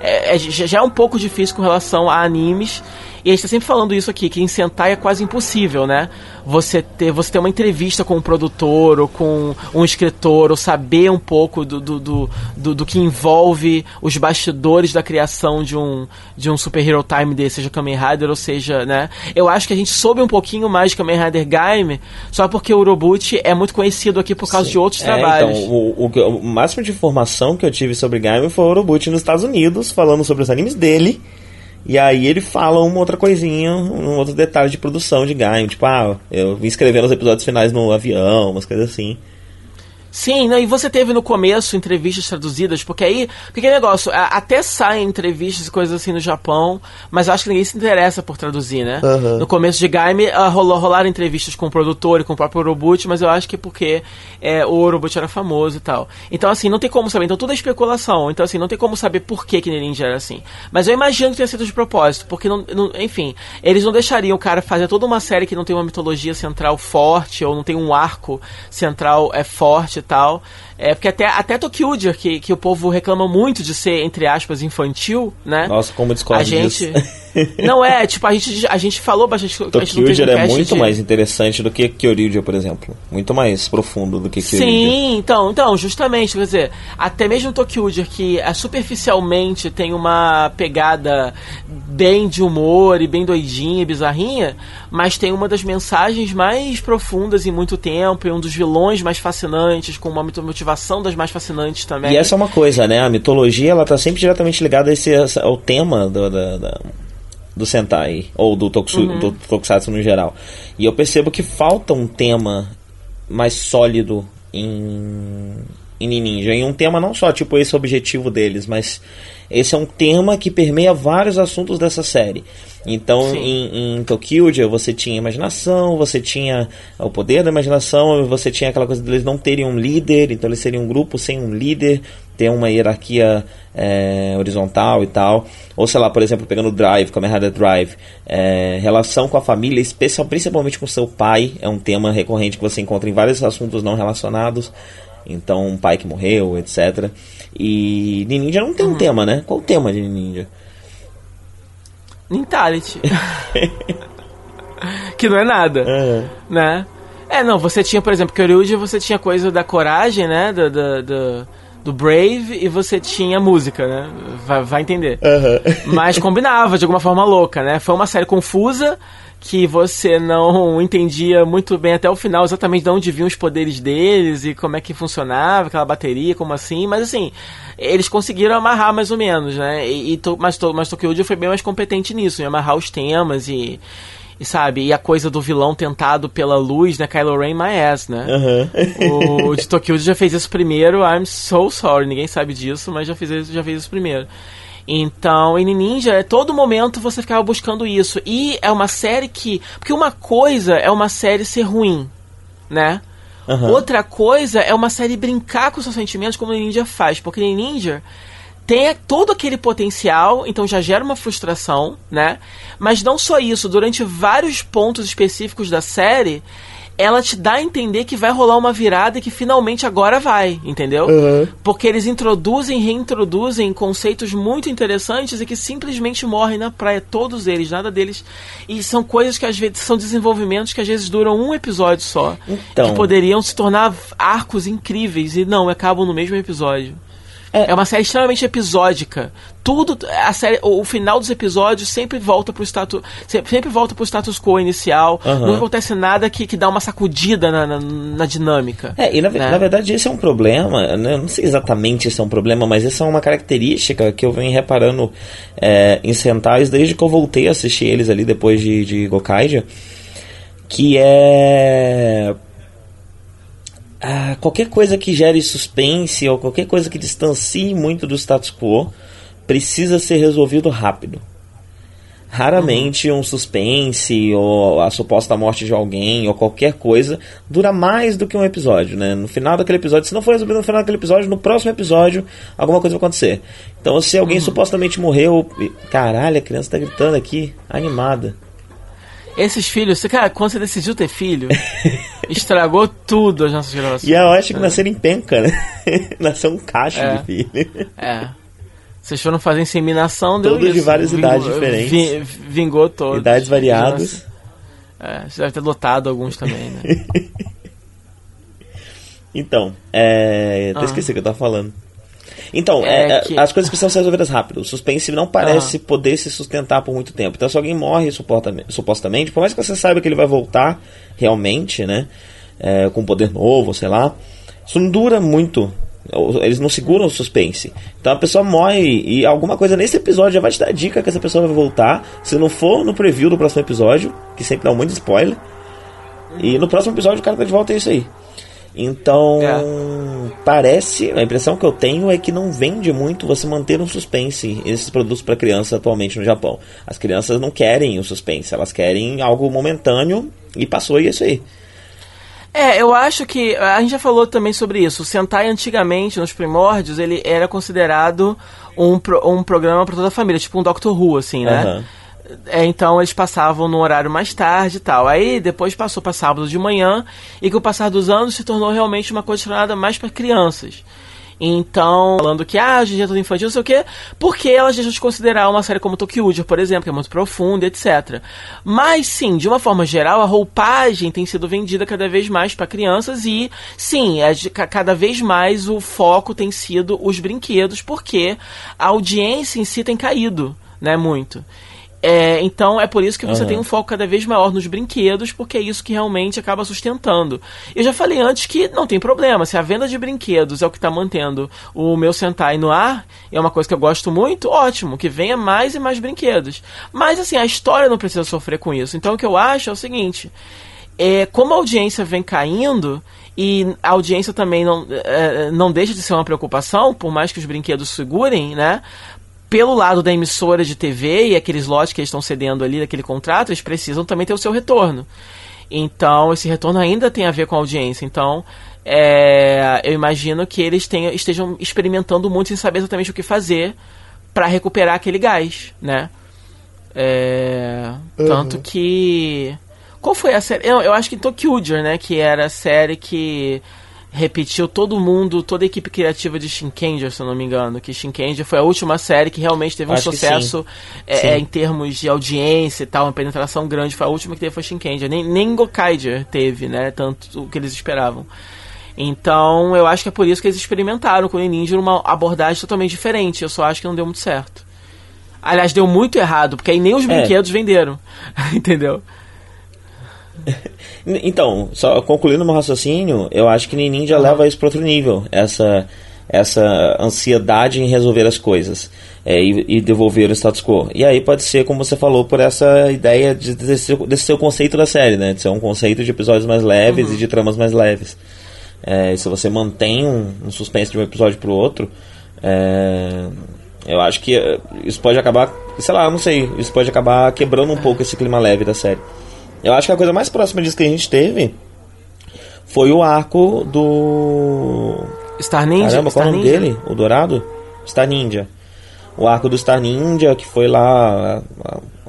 é- é- já é um pouco difícil com relação a animes. E a gente tá sempre falando isso aqui, que em Sentai é quase impossível, né? Você ter, você ter uma entrevista com um produtor ou com um escritor, ou saber um pouco do, do, do, do, do que envolve os bastidores da criação de um, de um Super Hero Time desse, seja Kamen Rider ou seja, né? Eu acho que a gente soube um pouquinho mais de Kamen Rider Gaime só porque o Urobuchi é muito conhecido aqui por causa de outros É, trabalhos. Então, o, o o máximo de informação que eu tive sobre Gaime foi o Orobuchi nos Estados Unidos, falando sobre os animes dele. E aí ele fala uma outra coisinha, um outro detalhe de produção de Gaime. Tipo, ah, eu vim escrevendo os episódios finais no avião, umas coisas assim. Sim, né, e você teve no começo entrevistas traduzidas, porque aí, porque que negócio, até saem entrevistas e coisas assim no Japão, mas eu acho que ninguém se interessa por traduzir, né? Aham. No começo de Gaime, ah, rolou, rolaram entrevistas com o produtor e com o próprio Orobuchi, mas eu acho que é porque é, o Orobuchi era famoso e tal. Então, assim, não tem como saber, então tudo é especulação, então assim, não tem como saber por que que Ninja era assim. Mas eu imagino que tenha sido de propósito, porque, não, não- enfim, eles não deixariam o cara fazer toda uma série que não tem uma mitologia central forte, ou não tem um arco central é forte e tal. É, porque até, até Tokyuger, que, que o povo reclama muito de ser, entre aspas, infantil, né? Nossa, como eu discordo a gente. não é, tipo, a gente, a gente falou bastante. Tokyuger é muito de- mais interessante do que Kyoryuger, por exemplo. Muito mais profundo do que Kyoryuger. Sim, então, então, justamente, quer dizer, até mesmo Tokyuger, que é, superficialmente tem uma pegada bem de humor e bem doidinha e bizarrinha, mas tem uma das mensagens mais profundas em muito tempo, e um dos vilões mais fascinantes, com uma mito- motivação das mais fascinantes também. E essa é uma coisa, né? A mitologia ela tá sempre diretamente ligada a esse, ao tema do, da- da- do Sentai, ou do, toksu, Uhum. do Tokusatsu no geral. E eu percebo que falta um tema mais sólido em, em Ninja. E um tema não só tipo esse objetivo deles, mas esse é um tema que permeia vários assuntos dessa série. Então, Sim. em, em Tokyuja você tinha imaginação, você tinha o poder da imaginação, você tinha aquela coisa deles não terem um líder, então eles seriam um grupo sem um líder, ter uma hierarquia é, horizontal e tal. Ou sei lá, por exemplo, pegando o Drive, Kamen Rider Drive, é, relação com a família, especial, principalmente com seu pai, é um tema recorrente que você encontra em vários assuntos não relacionados. Então, um pai que morreu, etc. E Ninja não tem um tema, né? Qual o tema de Ninja? Nintality. que não é nada. né? É, não, você tinha, por exemplo, Kyoryuji, você tinha coisa da coragem, né? Do, do, do, do Brave, e você tinha música, né? Vai, vai entender. Mas combinava de alguma forma louca, né? Foi uma série confusa que você não entendia muito bem até o final exatamente de onde vinham os poderes deles e como é que funcionava aquela bateria, como assim, mas assim, eles conseguiram amarrar mais ou menos, né? E, e to, mas, to, mas Tokyo foi bem mais competente nisso, em amarrar os temas e, e sabe, e a coisa do vilão tentado pela luz, né? Kylo Ren my ass, né? O de Tokyo já fez isso primeiro, I'm so sorry, ninguém sabe disso, mas já fez isso, já fez isso primeiro. Então, em Ninja, é todo momento você ficava buscando isso. E é uma série que. Porque uma coisa é uma série ser ruim, né? Aham. Outra coisa é uma série brincar com seus sentimentos, como o Ninja faz. Porque Ninja tem todo aquele potencial, então já gera uma frustração, né? Mas não só isso, durante vários pontos específicos da série, ela te dá a entender que vai rolar uma virada e que finalmente agora vai, entendeu? Porque eles introduzem e reintroduzem conceitos muito interessantes e que simplesmente morrem na praia, todos eles, nada deles. E são coisas que às vezes são desenvolvimentos que às vezes duram um episódio só. Então. Que poderiam se tornar arcos incríveis e não, acabam no mesmo episódio. É. é uma série extremamente episódica. Tudo, a série, o, o final dos episódios sempre volta pro status, sempre, sempre volta pro status quo inicial. Aham. Não acontece nada que, que dá uma sacudida na, na, na dinâmica. É, e na, né? na verdade esse é um problema, né? eu não sei exatamente se é um problema, mas essa é uma característica que eu venho reparando é, em Sentais desde que eu voltei a assistir eles ali depois de, de Gokaiger, que é... ah, qualquer coisa que gere suspense ou qualquer coisa que distancie muito do status quo precisa ser resolvido rápido. Raramente um suspense ou a suposta morte de alguém ou qualquer coisa dura mais do que um episódio, né? No final daquele episódio, se não for resolvido no final daquele episódio, no próximo episódio alguma coisa vai acontecer. Então, se alguém supostamente morreu, caralho, a criança tá gritando aqui, animada. Esses filhos, você- cara, quando você decidiu ter filho, estragou tudo as nossas gravações. E eu acho que nasceram em penca, né? Nasceu um cacho É. de filho. É. Vocês foram fazer inseminação, deu Todos de várias idades diferentes. vi- vingou todos. Idades variadas. É, você deve ter lotado alguns também, né? Então, é. Até Ah. esqueci o que eu tava falando. Então, É é, é, que- as coisas precisam ser resolvidas rápido. O suspense não parece poder se sustentar por muito tempo. Então, se alguém morre supostamente, por mais que você saiba que ele vai voltar realmente, né? é, com poder novo, sei lá, isso não dura muito. Eles não seguram o suspense. Então a pessoa morre e alguma coisa nesse episódio já vai te dar dica que essa pessoa vai voltar. Se não for no preview do próximo episódio, que sempre dá um monte de spoiler. E no próximo episódio o cara tá de volta é isso aí. Então, parece, a impressão que eu tenho é que não vende muito você manter um suspense esses produtos para criança atualmente no Japão. As crianças não querem o suspense, elas querem algo momentâneo e passou e é isso aí. É, eu acho que a gente já falou também sobre isso. O Sentai antigamente, nos primórdios, ele era considerado um, pro- um programa para toda a família, tipo um Doctor Who, assim, né? Aham. É, então eles passavam no horário mais tarde e tal. Aí depois passou para sábado de manhã e com o passar dos anos se tornou realmente uma coisa chamada mais para crianças. Então, falando que ah, hoje é tudo infantil, não sei o quê, porque elas deixam de considerar uma série como Tokyo por exemplo, que é muito profunda, etc. Mas sim, de uma forma geral, a roupagem tem sido vendida cada vez mais para crianças e sim, é de- ca- cada vez mais o foco tem sido os brinquedos, porque a audiência em si tem caído, né, muito. É, então é por isso que você Aham. tem um foco cada vez maior nos brinquedos, porque é isso que realmente acaba sustentando. Eu já falei antes que não tem problema, se a venda de brinquedos é o que está mantendo o meu Sentai no ar, é uma coisa que eu gosto muito, ótimo, que venha mais e mais brinquedos. Mas assim, a história não precisa sofrer com isso. Então o que eu acho é o seguinte: é, como a audiência vem caindo e a audiência também não, é, não deixa de ser uma preocupação, por mais que os brinquedos segurem, né? Pelo lado da emissora de TV e aqueles lotes que eles estão cedendo ali daquele contrato, eles precisam também ter o seu retorno. Então, esse retorno ainda tem a ver com a audiência. Então, é, eu imagino que eles tenham, estejam experimentando muito sem saber exatamente o que fazer para recuperar aquele gás, né? É, Tanto que. Qual foi a série? Eu, eu acho que Tokyuger, né? Que era a série que repetiu todo mundo, toda a equipe criativa de Shinkenger, se eu não me engano. Que Shinkenger foi a última série que realmente teve um Acho sucesso sim. é, Sim. é, em termos de audiência e tal, uma penetração grande. Foi a última que teve foi Shinkenger. Nem, nem Gokaiger teve, né? Tanto o que eles esperavam. Então, eu acho que é por isso que eles experimentaram com o Ninja uma abordagem totalmente diferente. Eu só acho que não deu muito certo. Aliás, deu muito errado, porque aí nem os É. brinquedos venderam. Entendeu? Então, só concluindo meu raciocínio, eu acho que Ninja leva isso para outro nível, essa essa ansiedade em resolver as coisas é, e, e devolver o status quo. E aí pode ser, como você falou, por essa ideia de, desse, desse seu conceito da série, né? De ser um conceito de episódios mais leves e de tramas mais leves. É, se você mantém um, um suspense de um episódio pro outro, é, eu acho que é, isso pode acabar, sei lá, não sei, isso pode acabar quebrando um pouco esse clima leve da série. Eu acho que a coisa mais próxima disso que a gente teve foi o arco do. Star Ninja? Caramba, qual Star é o nome Ninja? dele? O Dourado? Star Ninja. O arco do Star Ninja, que foi lá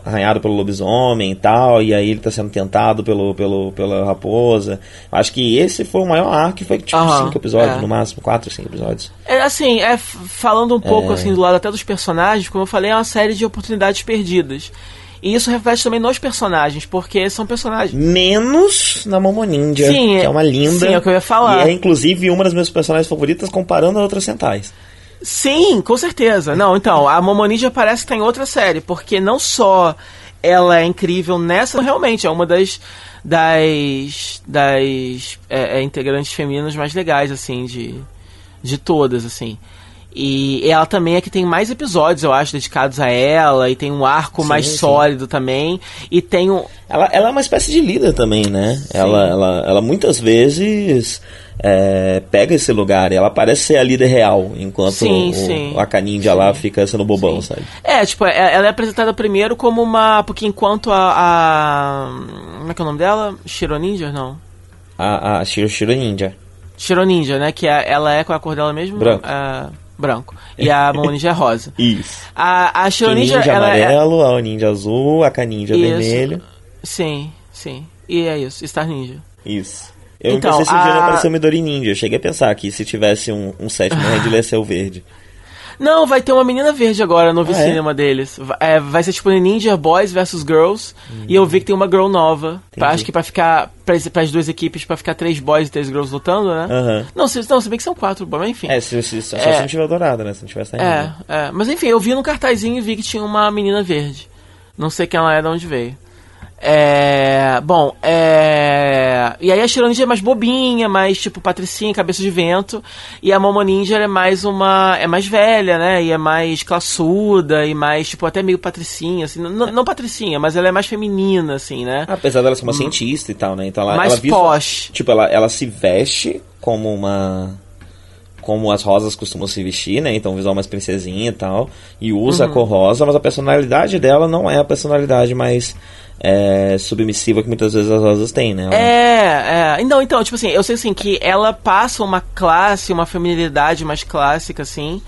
arranhado pelo lobisomem e tal, e aí ele tá sendo tentado pelo, pelo, pela raposa. Acho que esse foi o maior arco, foi tipo Aham, cinco episódios, é. no máximo, quatro, cinco episódios. É assim, é, falando um pouco assim do lado até dos personagens, como eu falei, é uma série de oportunidades perdidas. E isso reflete também nos personagens, porque são personagens. Menos na Momo Ninja, Sim, que é- uma linda. sim, é o que eu ia falar. E é inclusive uma das minhas personagens favoritas comparando a outras centais. Sim, com certeza. Não, então, a Momonija parece que tá em outra série, porque não só ela é incrível nessa, realmente é uma das das das é, é, integrantes femininas mais legais assim de de todas assim. E ela também é que tem mais episódios, eu acho, dedicados a ela, e tem um arco sim, mais sim. sólido também. E tem um. Ela, ela é uma espécie de líder também, né? Ela, ela, ela muitas vezes é, pega esse lugar ela parece ser a líder real, enquanto sim, o, sim. a Caninja lá fica sendo bobão, sabe? É, tipo, é, ela é apresentada primeiro como uma. Porque enquanto a. a como é que é o nome dela? Shiro Ninja? Não. A, a Shiro, Shiro Ninja. Shiro Ninja, né? Que é, ela é com a cor dela mesmo? Branco. É, branco. E a Momo Ninja é rosa. Isso. A, a Shiro Ninja, é amarelo, é... a Ninja azul, a Caninja isso. vermelho. Sim, sim. E é isso, Star Ninja. Isso. Eu então, pensei se a... um dia não apareceu Midori Ninja. Eu cheguei a pensar que se tivesse um, um sétimo Red, ele ia ser o verde. Não, vai ter uma menina verde agora no ah, é? cinema deles. É, vai ser tipo Ninja Boys versus Girls. Hum. E eu vi que tem uma girl nova. Pra, acho que pra ficar. Pra, as duas equipes, pra ficar três boys e três girls lutando, né? Uhum. Não, se, não, se bem que são quatro, mas enfim. É, se, se, só é, se não tiver dourado, né? Se não tiver saindo. É, é, mas enfim, eu vi no cartazinho e vi que tinha uma menina verde. Não sei quem ela é, de onde veio. É. Bom, é. E aí a Shiro Ninja é mais bobinha, mais tipo patricinha, cabeça de vento. E a Momo Ninja é mais uma. É mais velha, né? E é mais classuda e mais, tipo, até meio patricinha, assim. Não, não patricinha, mas ela é mais feminina, assim, né? Apesar dela ser uma hum. cientista e tal, né? Então ela. Mais ela posh. Tipo, ela, ela se veste como uma como as rosas costumam se vestir, né? Então, visual mais princesinha e tal. E usa uhum. a cor rosa, mas a personalidade dela não é a personalidade mais é, submissiva que muitas vezes as rosas têm, né? Ela... É, é. Então, então, tipo assim, eu sei assim que ela passa uma classe, uma feminilidade mais clássica, assim.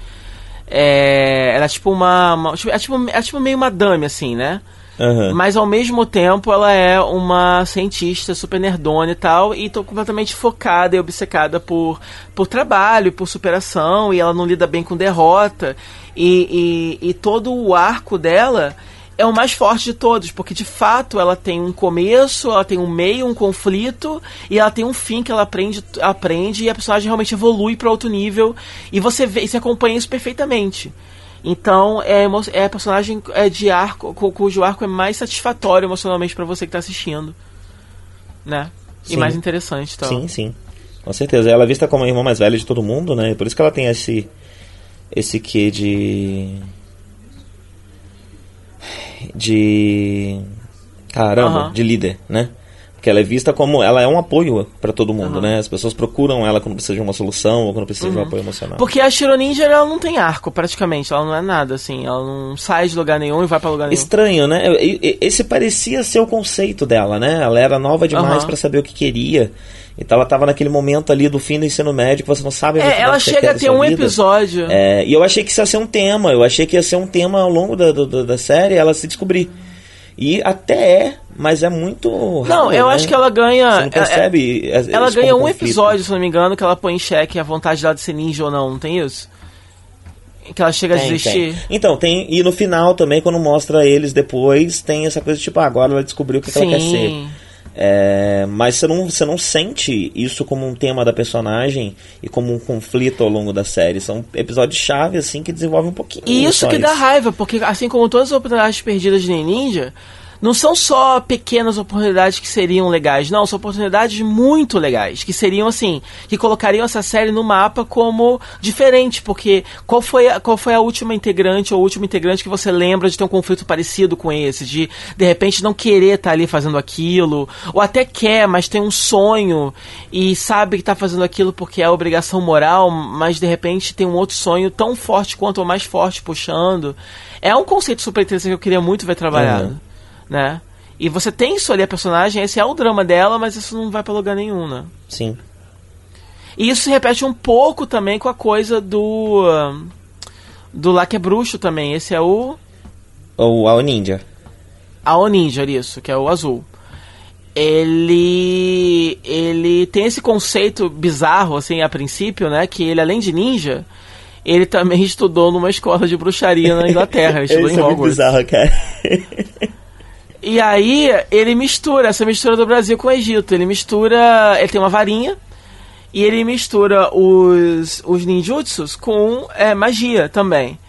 É, ela é tipo uma. uma tipo, é, tipo, é tipo meio madame, assim, né? Uhum. Mas ao mesmo tempo ela é uma cientista super nerdona e tal, e tô completamente focada e obcecada por, por trabalho, por superação, e ela não lida bem com derrota. E, e, e todo o arco dela é o mais forte de todos, porque de fato ela tem um começo, ela tem um meio, um conflito, e ela tem um fim que ela aprende, aprende e a personagem realmente evolui para outro nível, e você vê, e você acompanha isso perfeitamente. Então é, é a personagem é de arco, cujo arco é mais satisfatório emocionalmente para você que tá assistindo. Né? Sim. E mais interessante, então. Sim, sim. Com certeza. Ela é vista como a irmã mais velha de todo mundo, né? Por isso que ela tem esse esse quê de de caramba, uhum. de líder, né? Porque ela é vista como ela é um apoio para todo mundo, uhum. né? As pessoas procuram ela quando precisa de uma solução ou quando precisa uhum. de um uhum. apoio emocional. Porque a Shiro Ninja ela não tem arco praticamente, ela não é nada assim, ela não sai de lugar nenhum e vai para lugar nenhum. Estranho, né? Esse parecia ser o conceito dela, né? Ela era nova demais uhum. para saber o que queria. Então ela estava naquele momento ali do fim do ensino médio que você não sabe É, ela chega a ter um vida. episódio. É, e eu achei que isso ia ser um tema. Eu achei que ia ser um tema ao longo da, da, da série ela se descobrir. E até é, mas é muito rápido, Não, eu né? acho que ela ganha. Você não percebe. É, ela ganha um conflito. episódio, se não me engano, que ela põe em xeque a vontade dela de ser ninja ou não, não tem isso? Que ela chega tem, a desistir. Tem. Então, tem. E no final também, quando mostra eles depois, tem essa coisa tipo, ah, agora ela descobriu o que, que ela quer ser. É, mas você não, você não sente isso como um tema da personagem e como um conflito ao longo da série. São episódios chave assim que desenvolvem um pouquinho. E isso que dá raiva, porque assim como todas as oportunidades perdidas de Ninja, não são só pequenas oportunidades que seriam legais, não, são oportunidades muito legais, que seriam assim, que colocariam essa série no mapa como diferente, porque qual foi a, qual foi a última integrante ou último integrante que você lembra de ter um conflito parecido com esse, de de repente não querer estar tá ali fazendo aquilo, ou até quer, mas tem um sonho e sabe que está fazendo aquilo porque é obrigação moral, mas de repente tem um outro sonho tão forte quanto ou mais forte puxando. É um conceito super interessante que eu queria muito ver trabalhado. Uhum né? E você tem isso ali, a personagem, esse é o drama dela, mas isso não vai para lugar nenhum, né? Sim. E isso se repete um pouco também com a coisa do. Do lá que é bruxo também. Esse é o. O Ao Ninja. Ao Ninja, isso, que é o azul. Ele. Ele tem esse conceito bizarro, assim, a princípio, né? Que ele, além de ninja, ele também estudou numa escola de bruxaria na Inglaterra. Ele estudou em é Hogwarts. É bizarro, cara. E aí ele mistura essa mistura do Brasil com o Egito. Ele mistura. Ele tem uma varinha E ele mistura os, os ninjutsus com é, magia também.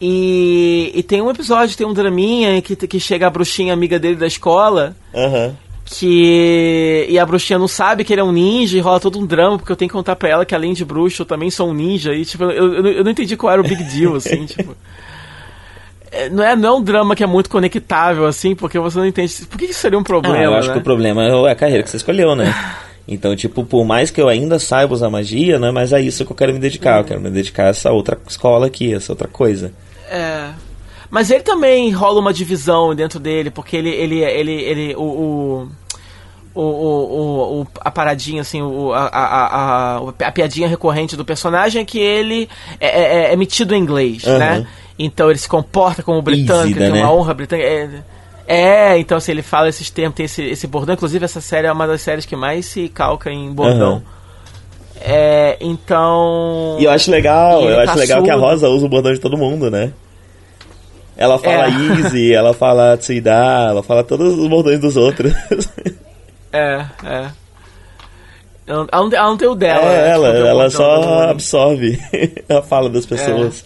E, e tem um episódio, tem um draminha que, que chega a bruxinha amiga dele da escola. Aham. Que. E a bruxinha não sabe que ele é um ninja e rola todo um drama, porque eu tenho que contar pra ela que além de bruxo eu também sou um ninja. E tipo, eu, eu, eu não entendi qual era o big deal, assim, tipo. É, Não é, não é um drama que é muito conectável, assim, porque você não entende. Por que isso seria um problema? Ah, eu acho né? que o problema é a carreira que você escolheu, né? Então, tipo, por mais que eu ainda saiba usar magia, não é mais a isso que eu quero me dedicar. Eu quero me dedicar a essa outra escola aqui, essa outra coisa. É. Mas ele também rola uma divisão dentro dele, porque ele. ele, ele, ele o, o, o, o, a paradinha, assim, o, a, a, a, a piadinha recorrente do personagem é que ele é, é, é metido em inglês, Aham. né? Então ele se comporta como britânico, Easy, tem né? uma honra britânica. É, é, então assim, ele fala esses termos, tem esse, esse bordão. Inclusive, essa série é uma das séries que mais se calca em bordão. Aham. É, então. E eu acho legal, eu acho tá legal que a surdo. Rosa usa o bordão de todo mundo, né? Ela fala É. easy, ela fala tsuida, ela fala todos os bordões dos outros. É, é. Ela não, ela não tem o dela. É, né? ela, Tipo, ela só absorve a fala das pessoas.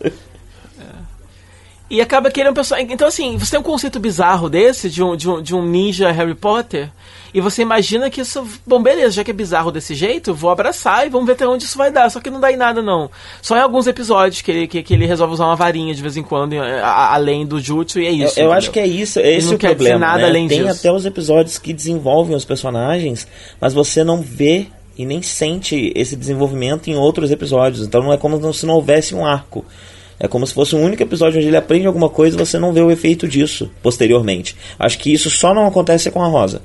E acaba que ele é um personagem. Então, assim, você tem um conceito bizarro desse, de um, de um, de um ninja Harry Potter, e você imagina que isso. Bom, beleza, já que é bizarro desse jeito, vou abraçar e vamos ver até onde isso vai dar. Só que não dá em nada, não. Só em alguns episódios que ele, que, que ele resolve usar uma varinha de vez em quando, a- a- além do jutsu, e é Eu, isso. eu entendeu? acho que é isso, esse não é o quer dizer problema. nada né? além Tem disso. até os episódios que desenvolvem os personagens, mas você não vê e nem sente esse desenvolvimento em outros episódios. Então não é como se não houvesse um arco. É como se fosse um único episódio onde ele aprende alguma coisa e você não vê o efeito disso posteriormente. Acho que isso só não acontece com a Rosa.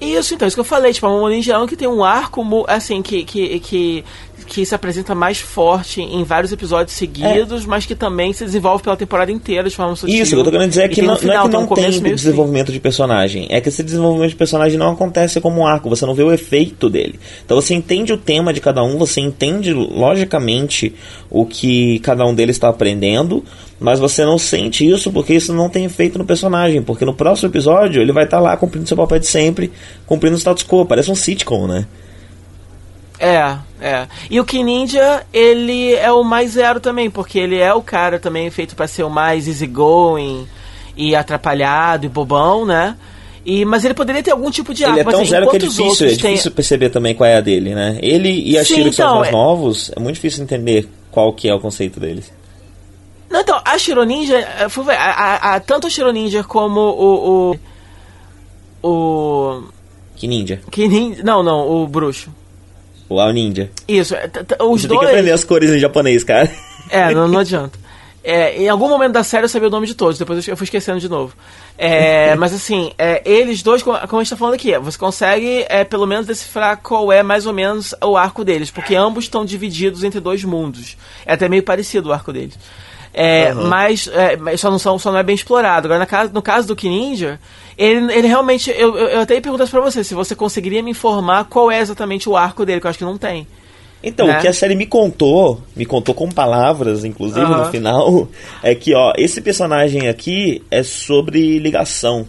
Isso, então, isso que eu falei, tipo, a Momonin Geão que tem um arco, assim, que, que, que, que se apresenta mais forte em vários episódios seguidos, mas que também se desenvolve pela temporada inteira de forma sutil. Isso, o que eu tô querendo dizer é que tem um não, não final, é que tem um não começo, tem e fim. desenvolvimento de personagem. É que esse desenvolvimento de personagem não acontece como um arco, você não vê o efeito dele. Então você entende o tema de cada um, você entende logicamente o que cada um deles está aprendendo, mas você não sente isso porque isso não tem efeito no personagem. Porque no próximo episódio ele vai estar lá cumprindo seu papel de sempre, cumprindo o status quo. Parece um sitcom, né? É, é. E o Kininja, ele é o mais zero também, porque ele é o cara também feito pra ser o mais easygoing e atrapalhado e bobão, né? E, mas ele poderia ter algum tipo de arco. Ele é tão assim, zero que é difícil, é difícil perceber também qual é a dele, né? Ele e a Sim, Shiro, que são os então, mais é- novos, é muito difícil entender qual que é o conceito deles. Não, então, a Shironinja, eh, fui ver, a, a, a- tanto a Shironinja como o. O. O. Que ninja. Kininja, não, não, o bruxo. O Ao Ninja. Isso, t- os Você dois. tem que aprender as cores em japonês, cara. É, não, não adianta. É, em algum momento da série eu sabia o nome de todos, depois eu fui esquecendo de novo. É, mas assim, é, eles dois, como a gente tá falando aqui, você consegue é, pelo menos decifrar qual é mais ou menos o arco deles, porque ambos estão divididos entre dois mundos. É até meio parecido o arco deles. É, mas, é, só, não são, só não é bem explorado. Agora, na caso, no caso do Kininja, ele, ele realmente. Eu, eu, eu até ia perguntar isso pra você, se você conseguiria me informar qual é exatamente o arco dele, que eu acho que não tem. Então, Né? o que a série me contou, me contou com palavras, inclusive, Aham. no final, é que, ó, esse personagem aqui é sobre ligação.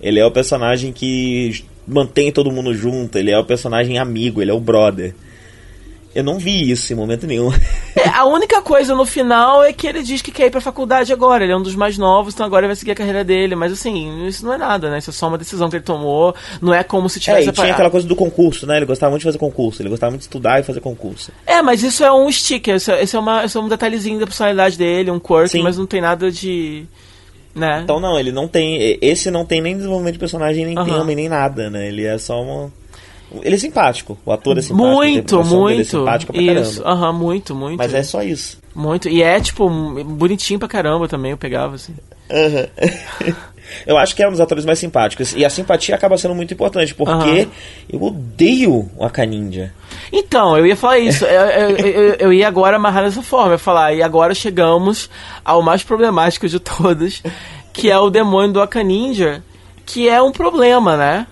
Ele é o personagem que mantém todo mundo junto, ele é o personagem amigo, ele é o brother. Eu não vi isso em momento nenhum. É, a única coisa no final é que ele diz que quer ir pra faculdade agora. Ele é um dos mais novos, então agora ele vai seguir a carreira dele. Mas assim, isso não é nada, né? Isso é só uma decisão que ele tomou. Não é como se É, tivesse. e tinha aquela coisa do concurso, né? Ele gostava muito de fazer concurso, ele gostava muito de estudar e fazer concurso. É, mas isso é um sticker. Isso é, isso é, uma, isso é um detalhezinho da personalidade dele, um quirk, Sim. mas não tem nada de. Né? Então, não, ele não tem. Esse não tem nem desenvolvimento de personagem, nem Aham. tema, nem nada, né? Ele é só uma. Ele é simpático, o ator é simpático. muito, é muito. simpática pra Isso, caramba. aham, muito, muito. Mas é só isso. Muito. E é, tipo, bonitinho pra caramba também, eu pegava, assim. Aham. Eu acho que é um dos atores mais simpáticos. E a simpatia acaba sendo muito importante, porque Aham. eu odeio o Akaninja. Então, eu ia falar isso. eu, eu, eu- eu ia agora amarrar dessa forma. Eu ia falar, e agora chegamos ao mais problemático de todos, que é o demônio do Akaninja, que é um problema, né?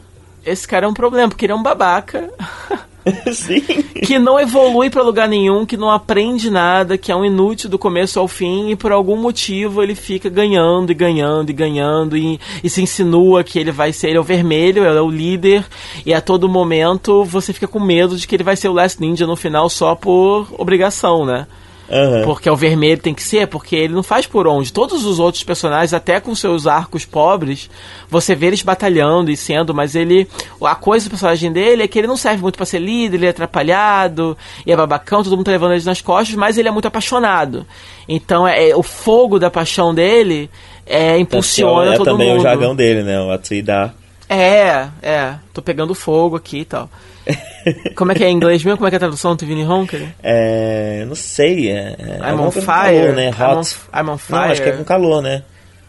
Esse cara é um problema, porque ele é um babaca. Sim. que não evolui pra lugar nenhum, que não aprende nada, que é um inútil do começo ao fim e por algum motivo ele fica ganhando e ganhando e ganhando e, e se insinua que ele vai ser ele é o vermelho, ele é o líder e a todo momento você fica com medo de que ele vai ser o Last Ninja no final só por obrigação, né? Aham. Porque é o vermelho tem que ser, porque ele não faz por onde. Todos os outros personagens, até com seus arcos pobres, você vê eles batalhando e sendo, mas ele. A coisa do personagem dele é que ele não serve muito pra ser líder, ele é atrapalhado, e é babacão, todo mundo tá levando ele nas costas, mas ele é muito apaixonado. Então é, é- o fogo da paixão dele é, impulsiona é todo também mundo. o jargão dele, né? O Atsuida. É, é. Tô pegando fogo aqui e tal. Como é que é em inglês mesmo? Como é que é a tradução do Vini Honker? É. Não sei. É, é I'm on fire. calor, né? I'm on- Hot. I'm on Não, acho que é fire. com calor, né?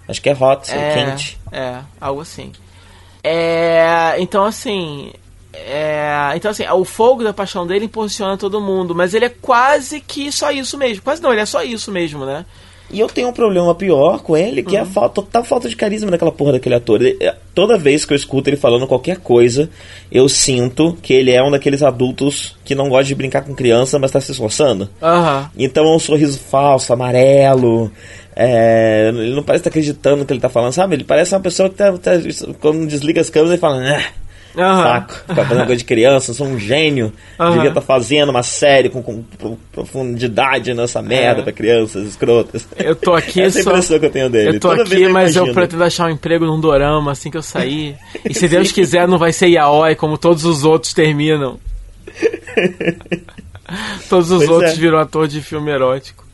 Acho que é hot, é, quente. É, algo assim. É, então assim, é, então assim, o fogo da paixão dele impulsiona todo mundo, mas ele é quase que só isso mesmo. Quase não, ele é só isso mesmo, né? E eu tenho um problema pior com ele, que é Uhum. a falta, total falta de carisma daquela porra daquele ator. Ele- é, toda vez que eu escuto ele falando qualquer coisa, eu sinto que ele é um daqueles adultos que não gosta de brincar com criança, mas tá se esforçando. Aham. Então é um sorriso falso, amarelo. é, ele não parece estar acreditando no que ele tá falando, sabe? Ele parece uma pessoa que tá, tá- quando desliga as câmeras ele fala, ah, Aham. saco, fica fazendo coisa de criança, eu sou um gênio. Aham. Devia estar fazendo uma série com, com pro- profundidade nessa merda É. pra crianças escrotas. Eu tô aqui Essa é a só. impressão que eu tenho dele. Eu tô Toda aqui, mas eu imagino. pretendo achar um emprego num dorama assim que eu sair. E se Deus quiser, não vai ser yaoi como todos os outros terminam. Todos os Pois outros é. viram ator de filme erótico.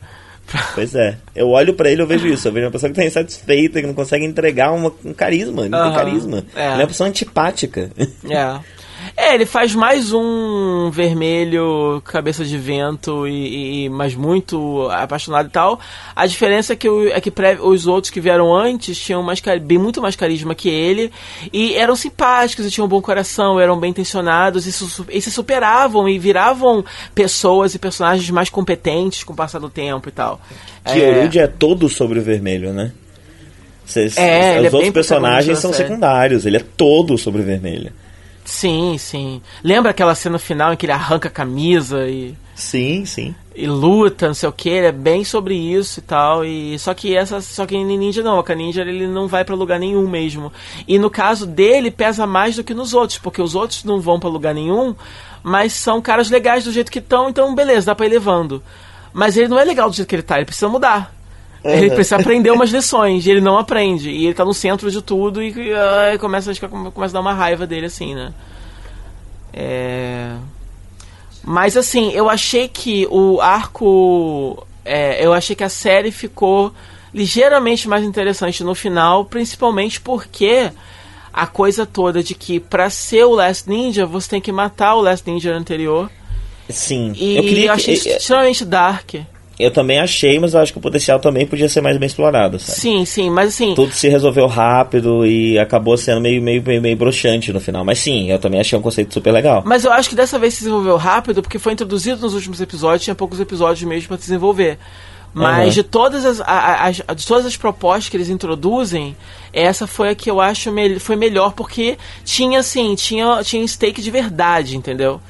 Pois é. Eu olho pra ele eu vejo isso. Eu vejo uma pessoa que tá insatisfeita, que não consegue entregar uma- um carisma. Ele não Aham. tem carisma. É. Ele é uma pessoa antipática. É. É, ele faz mais um vermelho, cabeça de vento e, e- mas muito apaixonado e tal. A diferença é que, o- é que pré- os outros que vieram antes tinham mais, bem, muito mais carisma que ele e eram simpáticos e tinham um bom coração, eram bem intencionados e, su- e se superavam e viravam pessoas e personagens mais competentes com o passar do tempo e tal. Kyoruji é todo sobre o vermelho, né? Cês- É, ele é os outros bem personagens são série. secundários, ele é todo sobre o vermelho. Sim, sim. Lembra aquela cena final em que ele arranca a camisa e. Sim, sim. e luta, não sei o que, ele é bem sobre isso e tal. E só que essa, só que Ninja não, a Ninja ele não vai pra lugar nenhum mesmo. E no caso dele pesa mais do que nos outros, porque os outros não vão pra lugar nenhum, mas são caras legais do jeito que estão, então beleza, dá pra ir levando. Mas ele não é legal do jeito que ele tá, ele precisa mudar. Ele precisa aprender umas lições, e ele não aprende. E ele tá no centro de tudo e ai, começa, a ficar- começa a dar uma raiva dele, assim, né? É... Mas assim, eu achei que o arco. é, eu achei que a série ficou ligeiramente mais interessante no final, principalmente porque a coisa toda de que pra ser o Last Ninja você tem que matar o Last Ninja anterior. Sim. E eu queria achei que, isso extremamente dark. Eu também achei, mas eu acho que o potencial também podia ser mais bem explorado, sabe? Sim, sim, mas assim. Tudo se resolveu rápido e acabou sendo meio, meio, meio, meio broxante no final. Mas sim, eu também achei um conceito super legal. Mas eu acho que dessa vez se desenvolveu rápido porque foi introduzido nos últimos episódios, tinha poucos episódios mesmo pra desenvolver. Mas Aham. de todas as- de todas as propostas que eles introduzem, essa foi a que eu acho me, foi melhor porque tinha assim, tinha, tinha stake de verdade, entendeu?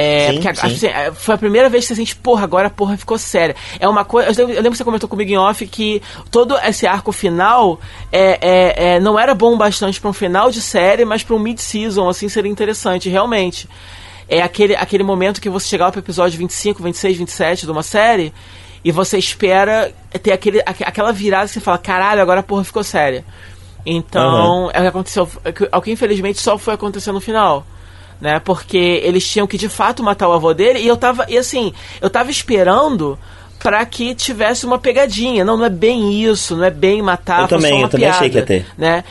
É, Sim, porque sim. assim, foi a primeira vez que você sente, porra, agora a porra ficou séria. É uma coisa. Eu lembro, que você comentou comigo em off que todo esse arco final é, é, é, não era bom bastante pra um final de série, mas pra um mid-season, assim, seria interessante, realmente. É aquele, aquele momento que você chegava pro episódio 25, 26, 27 de uma série e você espera ter aquele, aque- aquela virada que você fala, caralho, agora a porra ficou séria. Então, é o que aconteceu. É é o que infelizmente só foi acontecer no final né? Porque eles tinham que de fato matar o avô dele e eu tava, e assim, eu tava esperando pra que tivesse uma pegadinha. Não, não é bem isso, não é bem matar, Eu também, eu também achei piada, que ia ter. né?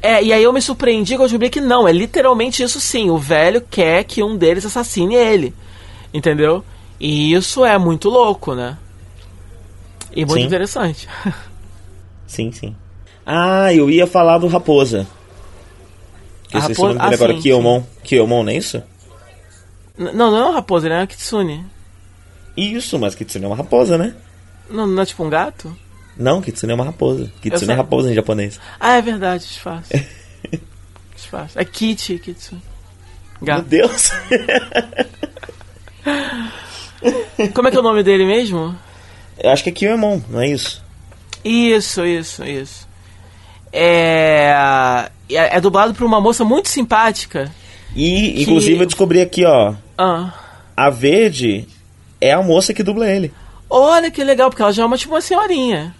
É, e aí eu me surpreendi quando eu descobri que não, é literalmente isso sim. O velho quer que um deles assassine ele. Entendeu? E isso é muito louco, né? E muito Sim. interessante. Sim, sim. Ah, eu ia falar do Raposa. Que eu esqueci Raposa- o nome dele ah, agora, sim, Kiyomon. Kiyomon, não é isso? N- não, não é uma raposa, ele é uma kitsune. Isso, mas Kitsune é uma raposa, né? Não, não é tipo um gato? Não, Kitsune é uma raposa. Kitsune sei. é raposa em japonês. Ah, é verdade, disfarce. disfarce. É Kit, Kitsune. Meu Deus! Como é que é o nome dele mesmo? Eu acho que é Kiyoemon, não é isso? Isso, isso, isso. É, é, é dublado por uma moça muito simpática. E, inclusive, eu descobri aqui, ó. Ah. A Verde é a moça que dubla ele. Olha que legal, porque ela já é uma, tipo uma senhorinha.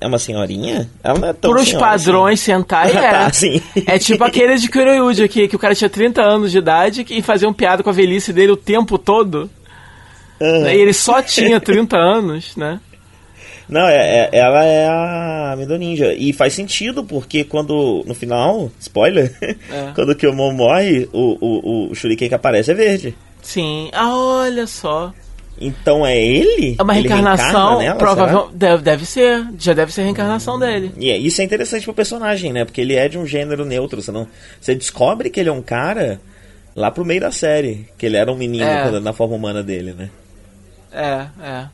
É uma senhorinha? Ela não é tão Para os senhora padrões Sentai é. Tá, sim. É tipo aquele de Kuroyuji aqui, que o cara tinha 30 anos de idade e fazia um piada com a velhice dele o tempo todo. Aham. E ele só tinha 30 anos, né? Não, é, é- ela é a Mido Ninja. E faz sentido, porque quando. No final, spoiler, É. quando o Kyomon morre, o, o, o Shuriken que aparece é verde. Sim. Ah, olha só. Então é ele? É uma Ele reencarnação, reencarna nela, provavelmente. Deve, deve ser. Já deve ser a reencarnação dele. será? E é- isso é interessante pro personagem, né? Porque ele é de um gênero neutro. Você, não, você descobre que ele é um cara lá pro meio da série. Que ele era um menino É. na forma humana dele, né? É, é.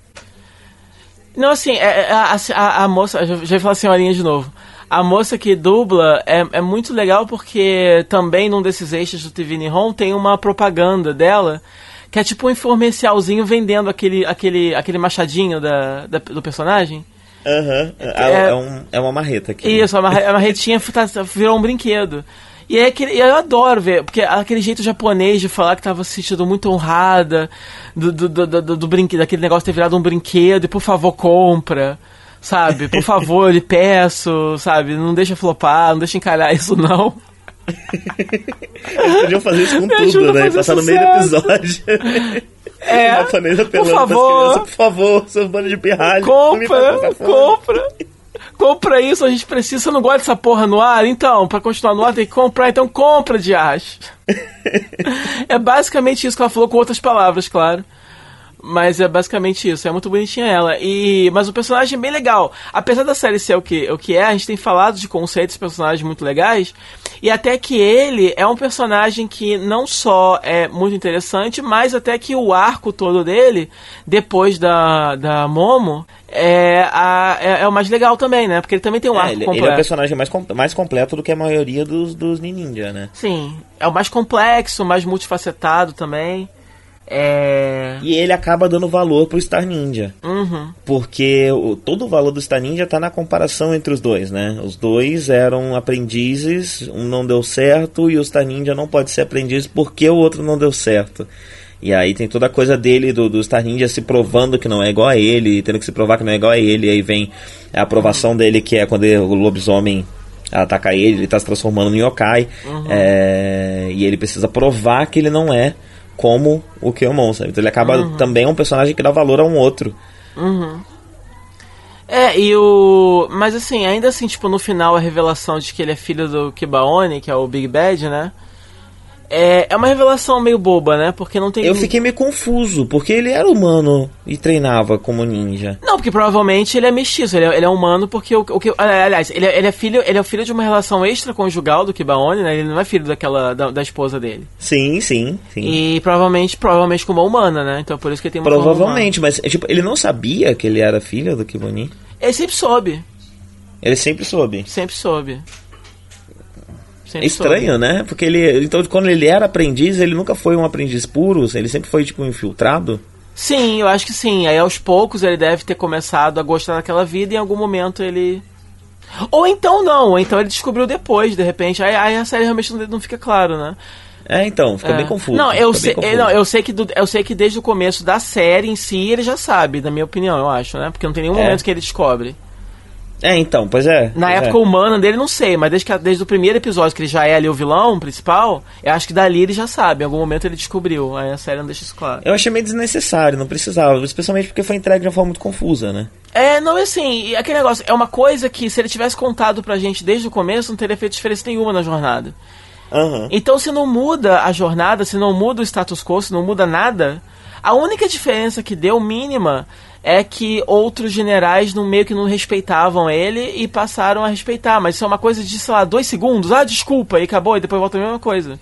Não, assim, é- é- a, a, a moça. Já, já ia falar senhorinha de novo. A moça que dubla é, é muito legal porque também num desses eixos do TV Nihon tem uma propaganda dela que é tipo um informercialzinho vendendo aquele, aquele, aquele machadinho da, da- do personagem. Aham. É, É- é um- é uma marreta aqui. Isso, a marre- a marretinha tá- virou um brinquedo. E é aquele, e eu adoro ver, porque aquele jeito japonês de falar que tava se sentindo muito honrada do, do, do, do, do brinquedo, daquele negócio ter virado um brinquedo, e por favor, compra. Sabe? Por favor, lhe peço, sabe? Não deixa flopar, não deixa encalhar isso, não. Eles podiam fazer isso com Me tudo, né? Passar no meio do episódio. É, por favor. crianças, por favor, seus bandos de pirralho. Compra, faça essa porra." compra. Compra isso, a gente precisa. Você não gosta dessa porra no ar? Então, pra continuar no ar tem que comprar, então compra de acho. é basicamente isso que ela falou com outras palavras, claro. Mas é basicamente isso, é muito bonitinha ela. E mas o personagem é bem legal. Apesar da série ser o que, o que é, a gente tem falado de conceitos de personagens muito legais. E até que ele é um personagem que não só é muito interessante, mas até que o arco todo dele, depois da, da Momo, é, a, é, é o mais legal também, né? Porque ele também tem um É, arco ele, ele completo. é o personagem mais, com- mais completo do que a maioria dos, dos Ninja, né? Sim, é o mais complexo, mais multifacetado também. É. E ele acaba dando valor pro Star Ninja. Uhum. Porque o- todo o valor do Star Ninja tá na comparação entre os dois, né? Os dois eram aprendizes, um não deu certo, e o Star Ninja não pode ser aprendiz porque o outro não deu certo. E aí tem toda a coisa dele, do, do Star Ninja se provando que não é igual a ele, tendo que se provar que não é igual a ele, e aí vem a aprovação dele, que é quando o lobisomem ataca ele, ele tá se transformando em yokai, é, e ele precisa provar que ele não é como o Kyomon, sabe? Então ele acaba também é um personagem que dá valor a um outro. É, e o. Mas assim, ainda assim, tipo, no final a revelação de que ele é filho do Kibaone, que é o Big Bad, né? É, é uma revelação meio boba, né? Porque não tem. Eu fiquei meio confuso, porque ele era humano e treinava como ninja. Não, porque provavelmente ele é mestiço, ele é, ele é humano porque o, o que. Aliás, ele é, ele é filho, ele é filho de uma relação extraconjugal do Kibaone, né? Ele não é filho daquela. da, da esposa dele. Sim, sim, sim. E provavelmente, provavelmente com uma humana, né? Então por isso que ele tem uma Provavelmente, mas tipo, ele não sabia que ele era filho do Kiboni. humana. Ele sempre soube. Ele sempre soube. Sempre soube. É Sempre estranho, né? Porque ele. Então, quando ele era aprendiz, ele nunca foi um aprendiz puro, ele sempre foi, tipo, infiltrado. Sim, eu acho que sim. Aí aos poucos ele deve ter começado a gostar daquela vida e em algum momento ele. Ou então não, ou então ele descobriu depois, de repente. Aí, aí a série realmente não, fica claro, né? É, então, fica É. bem confuso. Não, eu sei, é, confuso. não, eu sei que do- eu sei que desde o começo da série em si ele já sabe, na minha opinião, eu acho, né? Porque não tem nenhum É. momento que ele descobre. É, então, pois é. Na pois época é. humana dele, não sei, mas desde, que, desde o primeiro episódio que ele já é ali o vilão principal, eu acho que dali ele já sabe. Em algum momento ele descobriu. Aí a série não deixa isso claro. Eu achei meio desnecessário, não precisava, especialmente porque foi entregue de uma forma muito confusa, né? É, não é assim, aquele negócio, é uma coisa que se ele tivesse contado pra gente desde o começo, não teria feito diferença nenhuma na jornada. Aham. Então se não muda a jornada, se não muda o status quo, se não muda nada, a única diferença que deu mínima é que outros generais no meio que não respeitavam ele e passaram a respeitar, mas isso é uma coisa de, sei lá, dois segundos, ah, desculpa, e acabou, e depois volta a mesma coisa.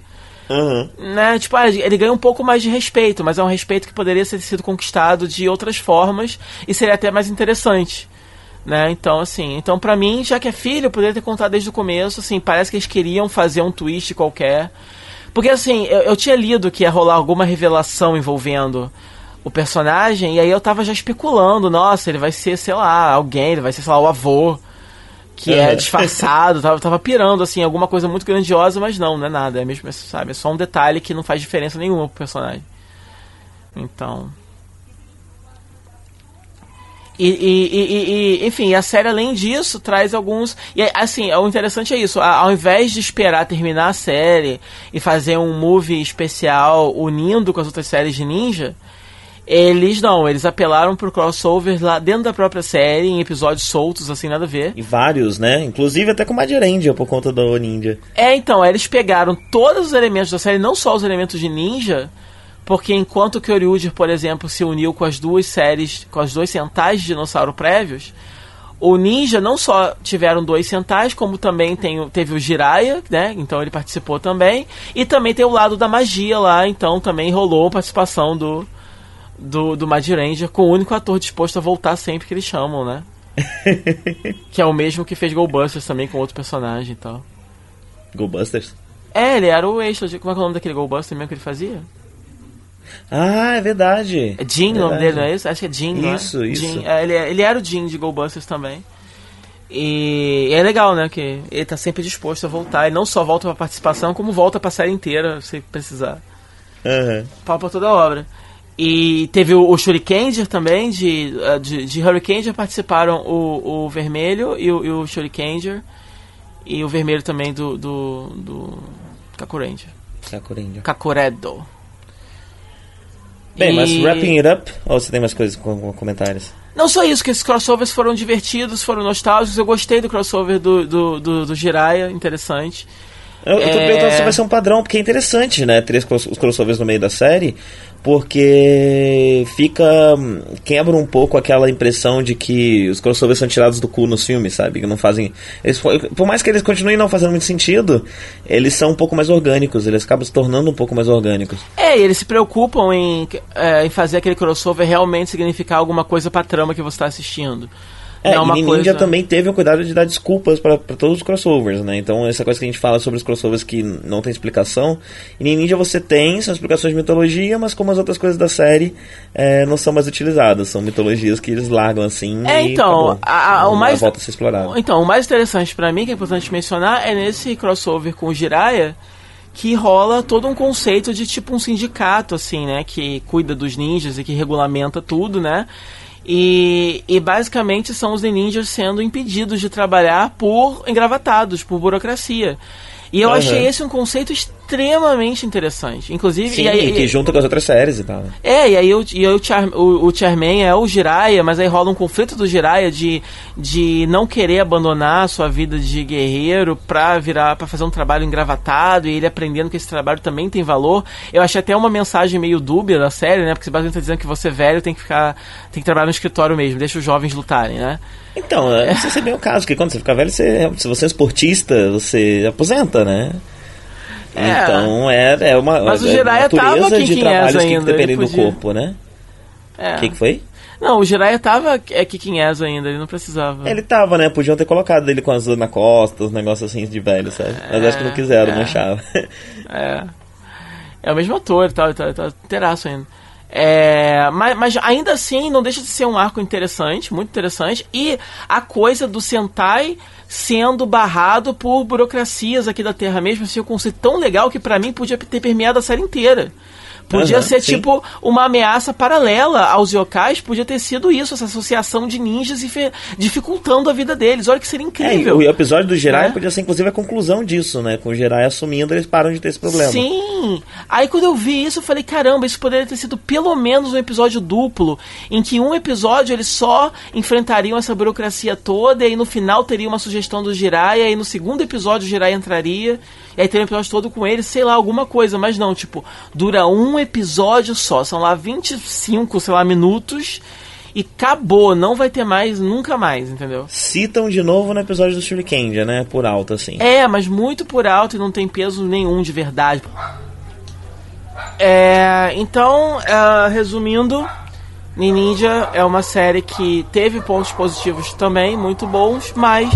Aham. Né? Tipo, ah, ele ganha um pouco mais de respeito, mas é um respeito que poderia ter sido conquistado de outras formas e seria até mais interessante. Né? Então, assim, então para mim, já que é filho, eu poderia ter contado desde o começo, assim, parece que eles queriam fazer um twist qualquer. Porque assim, eu, eu tinha lido que ia rolar alguma revelação envolvendo o personagem, e aí eu tava já especulando, nossa, ele vai ser, sei lá, alguém, ele vai ser, sei lá, o avô, que é Uhum. disfarçado, tava, tava pirando, assim, alguma coisa muito grandiosa, mas não, não é nada, é mesmo, sabe, é só um detalhe que não faz diferença nenhuma pro personagem. Então... E, e- e- e- enfim, a série além disso traz alguns. E assim, o interessante é isso. Ao invés de esperar terminar a série e fazer um movie especial unindo com as outras séries de ninja, eles não, eles apelaram pro crossover lá dentro da própria série, em episódios soltos, assim, nada a ver. E vários, né? Inclusive até com Madirendia por conta do Ninja. É, então, eles pegaram todos os elementos da série, não só os elementos de ninja, porque enquanto o Kyoryuger, por exemplo, se uniu com as duas séries, com as dois centais de dinossauro prévios, o Ninja não só tiveram dois centais, como também tem, teve o Jiraiya, né? Então ele participou também. E também tem o lado da magia lá, então também rolou a participação do, do, do Mad Ranger, com o único ator disposto a voltar sempre que eles chamam, né? que é o mesmo que fez Goldbusters também com outro personagem e tal. Go-Busters. É, ele era o extra. Como é que é o nome daquele Goldbuster mesmo que ele fazia? Ah, é verdade. É Jim o nome dele, não é isso? Acho que é Jim, é? Isso, isso. Jim. É, ele, ele era o Jim de Goldbusters também. E, é legal, né? Que ele tá sempre disposto a voltar. E não só volta pra participação, como volta pra série inteira, se precisar. Aham. Pau pra toda a obra. E teve o, o Shurikenger também, de, eh, de, de Hurricaneger participaram o, o Vermelho e o, e o Shurikenger. E o Vermelho também do, do, do Kakuranger. Sakuranger. Kakuredo. Bem, mas E- wrapping it up, ou você tem mais coisas com, com comentários? Não só isso, que esses crossovers foram divertidos, foram nostálgicos. Eu gostei do crossover do, do, do, do Jiraiya, interessante. Eu, eu tô É. perguntando se vai ser um padrão, porque é interessante, né? Esse cross- os crossovers no meio da série, porque fica. quebra um pouco aquela impressão de que os crossovers são tirados do cu nos filmes, sabe? Que não fazem. Eles, por mais que eles continuem não fazendo muito sentido, eles são um pouco mais orgânicos, eles acabam se tornando um pouco mais orgânicos. É, e eles se preocupam em, é, em fazer aquele crossover realmente significar alguma coisa pra trama que você tá assistindo. É, e uma Ninja coisa... também teve o cuidado de dar desculpas para todos os crossovers, né? Então, essa coisa que a gente fala sobre os crossovers que não tem explicação, e Ninja você tem, são explicações de mitologia, mas como as outras coisas da série é, não são mais utilizadas, são mitologias que eles largam assim É, e então, a- a- o mais- volta a ser explorado. Então, o mais interessante pra mim, que é importante mencionar, é nesse crossover com o Jiraiya, que rola todo um conceito de tipo um sindicato, assim, né? Que cuida dos ninjas e que regulamenta tudo, né? E, e basicamente são os ninjas sendo impedidos de trabalhar por engravatados, por burocracia. E eu Aham. achei esse um conceito extremamente interessante. Inclusive, Sim, e aí, e que junta com as outras séries e tal. né? é, e aí, o, e aí o, Char, o, o Charmaine é o Jiraiya, mas aí rola um conflito do Jiraiya de, de não querer abandonar a sua vida de guerreiro pra virar para fazer um trabalho engravatado e ele aprendendo que esse trabalho também tem valor. Eu achei até uma mensagem meio dúbia da série, né? Porque você basicamente tá dizendo que você velho tem que ficar tem que trabalhar no escritório mesmo, deixa os jovens lutarem, né? Então, é, não sei se é bem o caso, porque quando você fica velho, você, se você é esportista, você aposenta, né? É. Então é, é uma Mas o é Jiraiya tava natureza de Kick-Ass trabalhos que ainda, dependem do corpo, né? É. O que, que foi? Não, o Jiraiya tava é, kicking ass ainda, ele não precisava. Ele tava, né? Podiam ter colocado ele com as na costa, uns negócios assim de velho, sabe? Mas acho que não quiseram, é. manchava. É. É o mesmo ator, tá, tá inteiraço ainda. É, mas, mas ainda assim não deixa de ser um arco interessante, muito interessante. E a coisa do Sentai sendo barrado por burocracias aqui da Terra mesmo, assim, um conceito tão legal que pra mim podia ter permeado a série inteira. Podia Aham, ser sim. tipo uma ameaça paralela aos yokais, podia ter sido isso, essa associação de ninjas e dificultando a vida deles. Olha que seria É, incrível. o episódio do Jiraiya Né? podia ser inclusive a conclusão disso, né? Com o Jiraiya assumindo, eles param de ter esse problema. Sim! Aí quando eu vi isso, eu falei, caramba, isso poderia ter sido pelo menos um episódio duplo, em que um episódio eles só enfrentariam essa burocracia toda, e aí no final teria uma sugestão do Jiraiya, e no segundo episódio o Jiraiya entraria, e aí teria um episódio todo com ele, sei lá, alguma coisa, mas não, tipo, dura um episódio só, são lá 25, sei lá, minutos, e acabou, não vai ter mais, nunca mais, entendeu? Citam de novo no episódio do Shurikenja, né? Por alto, assim. É, mas muito por alto e não tem peso nenhum de verdade. É, então, é, resumindo, Ninja é uma série que teve pontos positivos também, muito bons, mas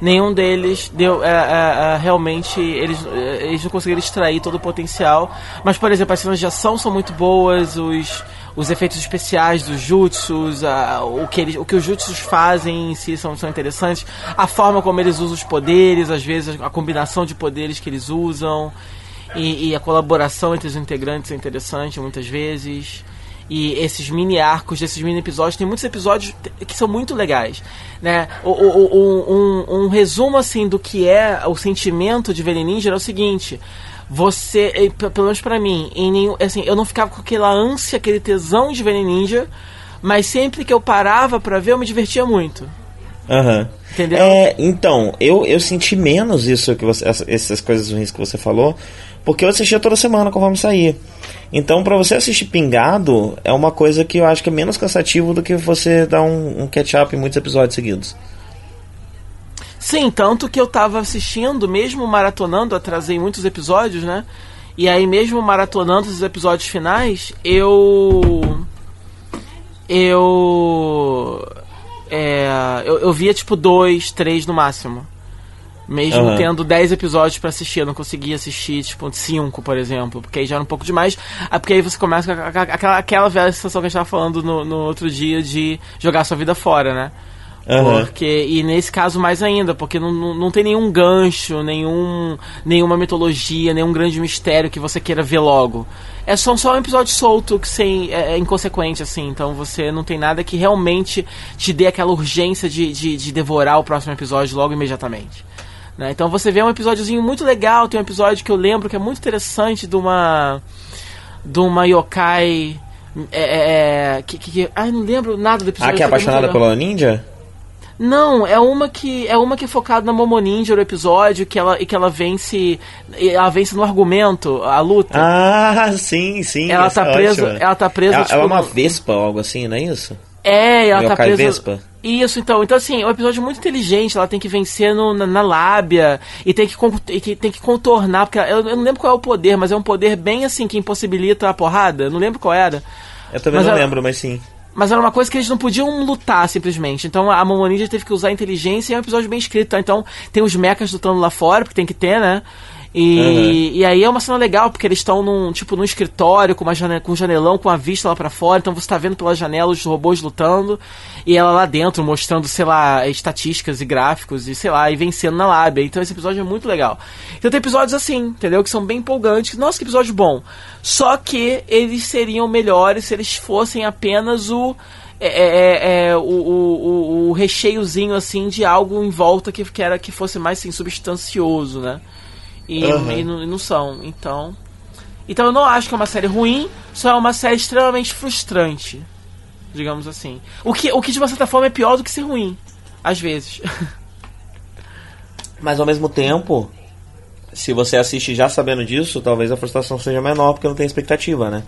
nenhum deles deu é, é, é, realmente eles, é, eles não conseguiram extrair todo o potencial. Mas, por exemplo, as cenas de ação são muito boas, os, os efeitos especiais dos jutsus, a, o, que eles, o que os jutsus fazem em si são, são interessantes, a forma como eles usam os poderes, às vezes a combinação de poderes que eles usam. E, e, a colaboração entre os integrantes é interessante muitas vezes. E esses mini arcos desses mini episódios, tem muitos episódios que são muito legais. Né? O, o, o, um, um, resumo assim do que é o sentimento de Velen Ninja é o seguinte. Você, pelo menos pra mim, em nenhum, assim, eu não ficava com aquela ânsia, aquele tesão de Velen Ninja, mas sempre que eu parava pra ver, eu me divertia muito. Aham. Uhum. Entendeu? É, então, eu, eu senti menos isso que você, essas coisas ruins que você falou, porque eu assistia toda semana conforme saía. Então, para você assistir pingado, é uma coisa que eu acho que é menos cansativo do que você dar um, um catch-up em muitos episódios seguidos. Sim, tanto que eu tava assistindo, mesmo maratonando, atrasei muitos episódios, né? E aí, mesmo maratonando os episódios finais, eu. Eu. É, eu, eu via tipo dois, três no máximo. Mesmo uhum. tendo 10 episódios para assistir, eu não conseguia assistir, tipo, 5, por exemplo, porque aí já era um pouco demais. Ah, porque aí você começa com aquela, aquela velha sensação que a gente tava falando no, no outro dia de jogar sua vida fora, né? Uhum. Porque, e nesse caso mais ainda, porque não, não, não, tem nenhum gancho, nenhum, nenhuma mitologia, nenhum grande mistério que você queira ver logo. É só, só um episódio solto que sem, é, é inconsequente, assim. Então você não tem nada que realmente te dê aquela urgência de, de, de devorar o próximo episódio logo imediatamente. Né? Então você vê um episódiozinho muito legal, tem um episódio que eu lembro que é muito interessante de uma. de uma yokai. É, é, é que, que, ai, não lembro nada do episódio. Ah, que é apaixonada pela ninja? Não, é uma que é uma que é focada na Momo Ninja o episódio que ela e que ela vence ela vence no argumento, a luta. Ah, sim, sim. Ela tá é presa, ela tá presa ela, tipo, ela é uma vespa ou algo assim, não é isso? É, ela tá presa. Vespa. Isso, então. Então, assim, é um episódio muito inteligente. Ela tem que vencer no, na, na, lábia e tem que, e tem que contornar. Porque eu, eu, não lembro qual é o poder, mas é um poder bem assim que impossibilita a porrada. Eu não lembro qual era. Eu também mas não lembro, mas sim. Mas era uma coisa que eles não podiam lutar simplesmente. Então a Momoninja teve que usar inteligência e é um episódio bem escrito. Tá? Então tem os mechas lutando lá fora, porque tem que ter, né? E, uhum. e aí é uma cena legal, porque eles estão num, tipo, num escritório com, uma janela, com um janelão com a vista lá para fora, então você tá vendo pela janela os robôs lutando, e ela lá dentro mostrando, sei lá, estatísticas e gráficos, e sei lá, e vencendo na lábia. Então esse episódio é muito legal. Então tem episódios assim, entendeu? Que são bem empolgantes. Nossa, que episódio bom. Só que eles seriam melhores se eles fossem apenas o. É, é, é, é o, o, o, recheiozinho assim de algo em volta que, que era que fosse mais assim, substancioso, né? E, uhum. e, não, e, não, são. Então. Então eu não acho que é uma série ruim, só é uma série extremamente frustrante. Digamos assim. O que, o que de uma certa forma é pior do que ser ruim. Às vezes. Mas ao mesmo tempo, se você assiste já sabendo disso, talvez a frustração seja menor porque não tem expectativa, né?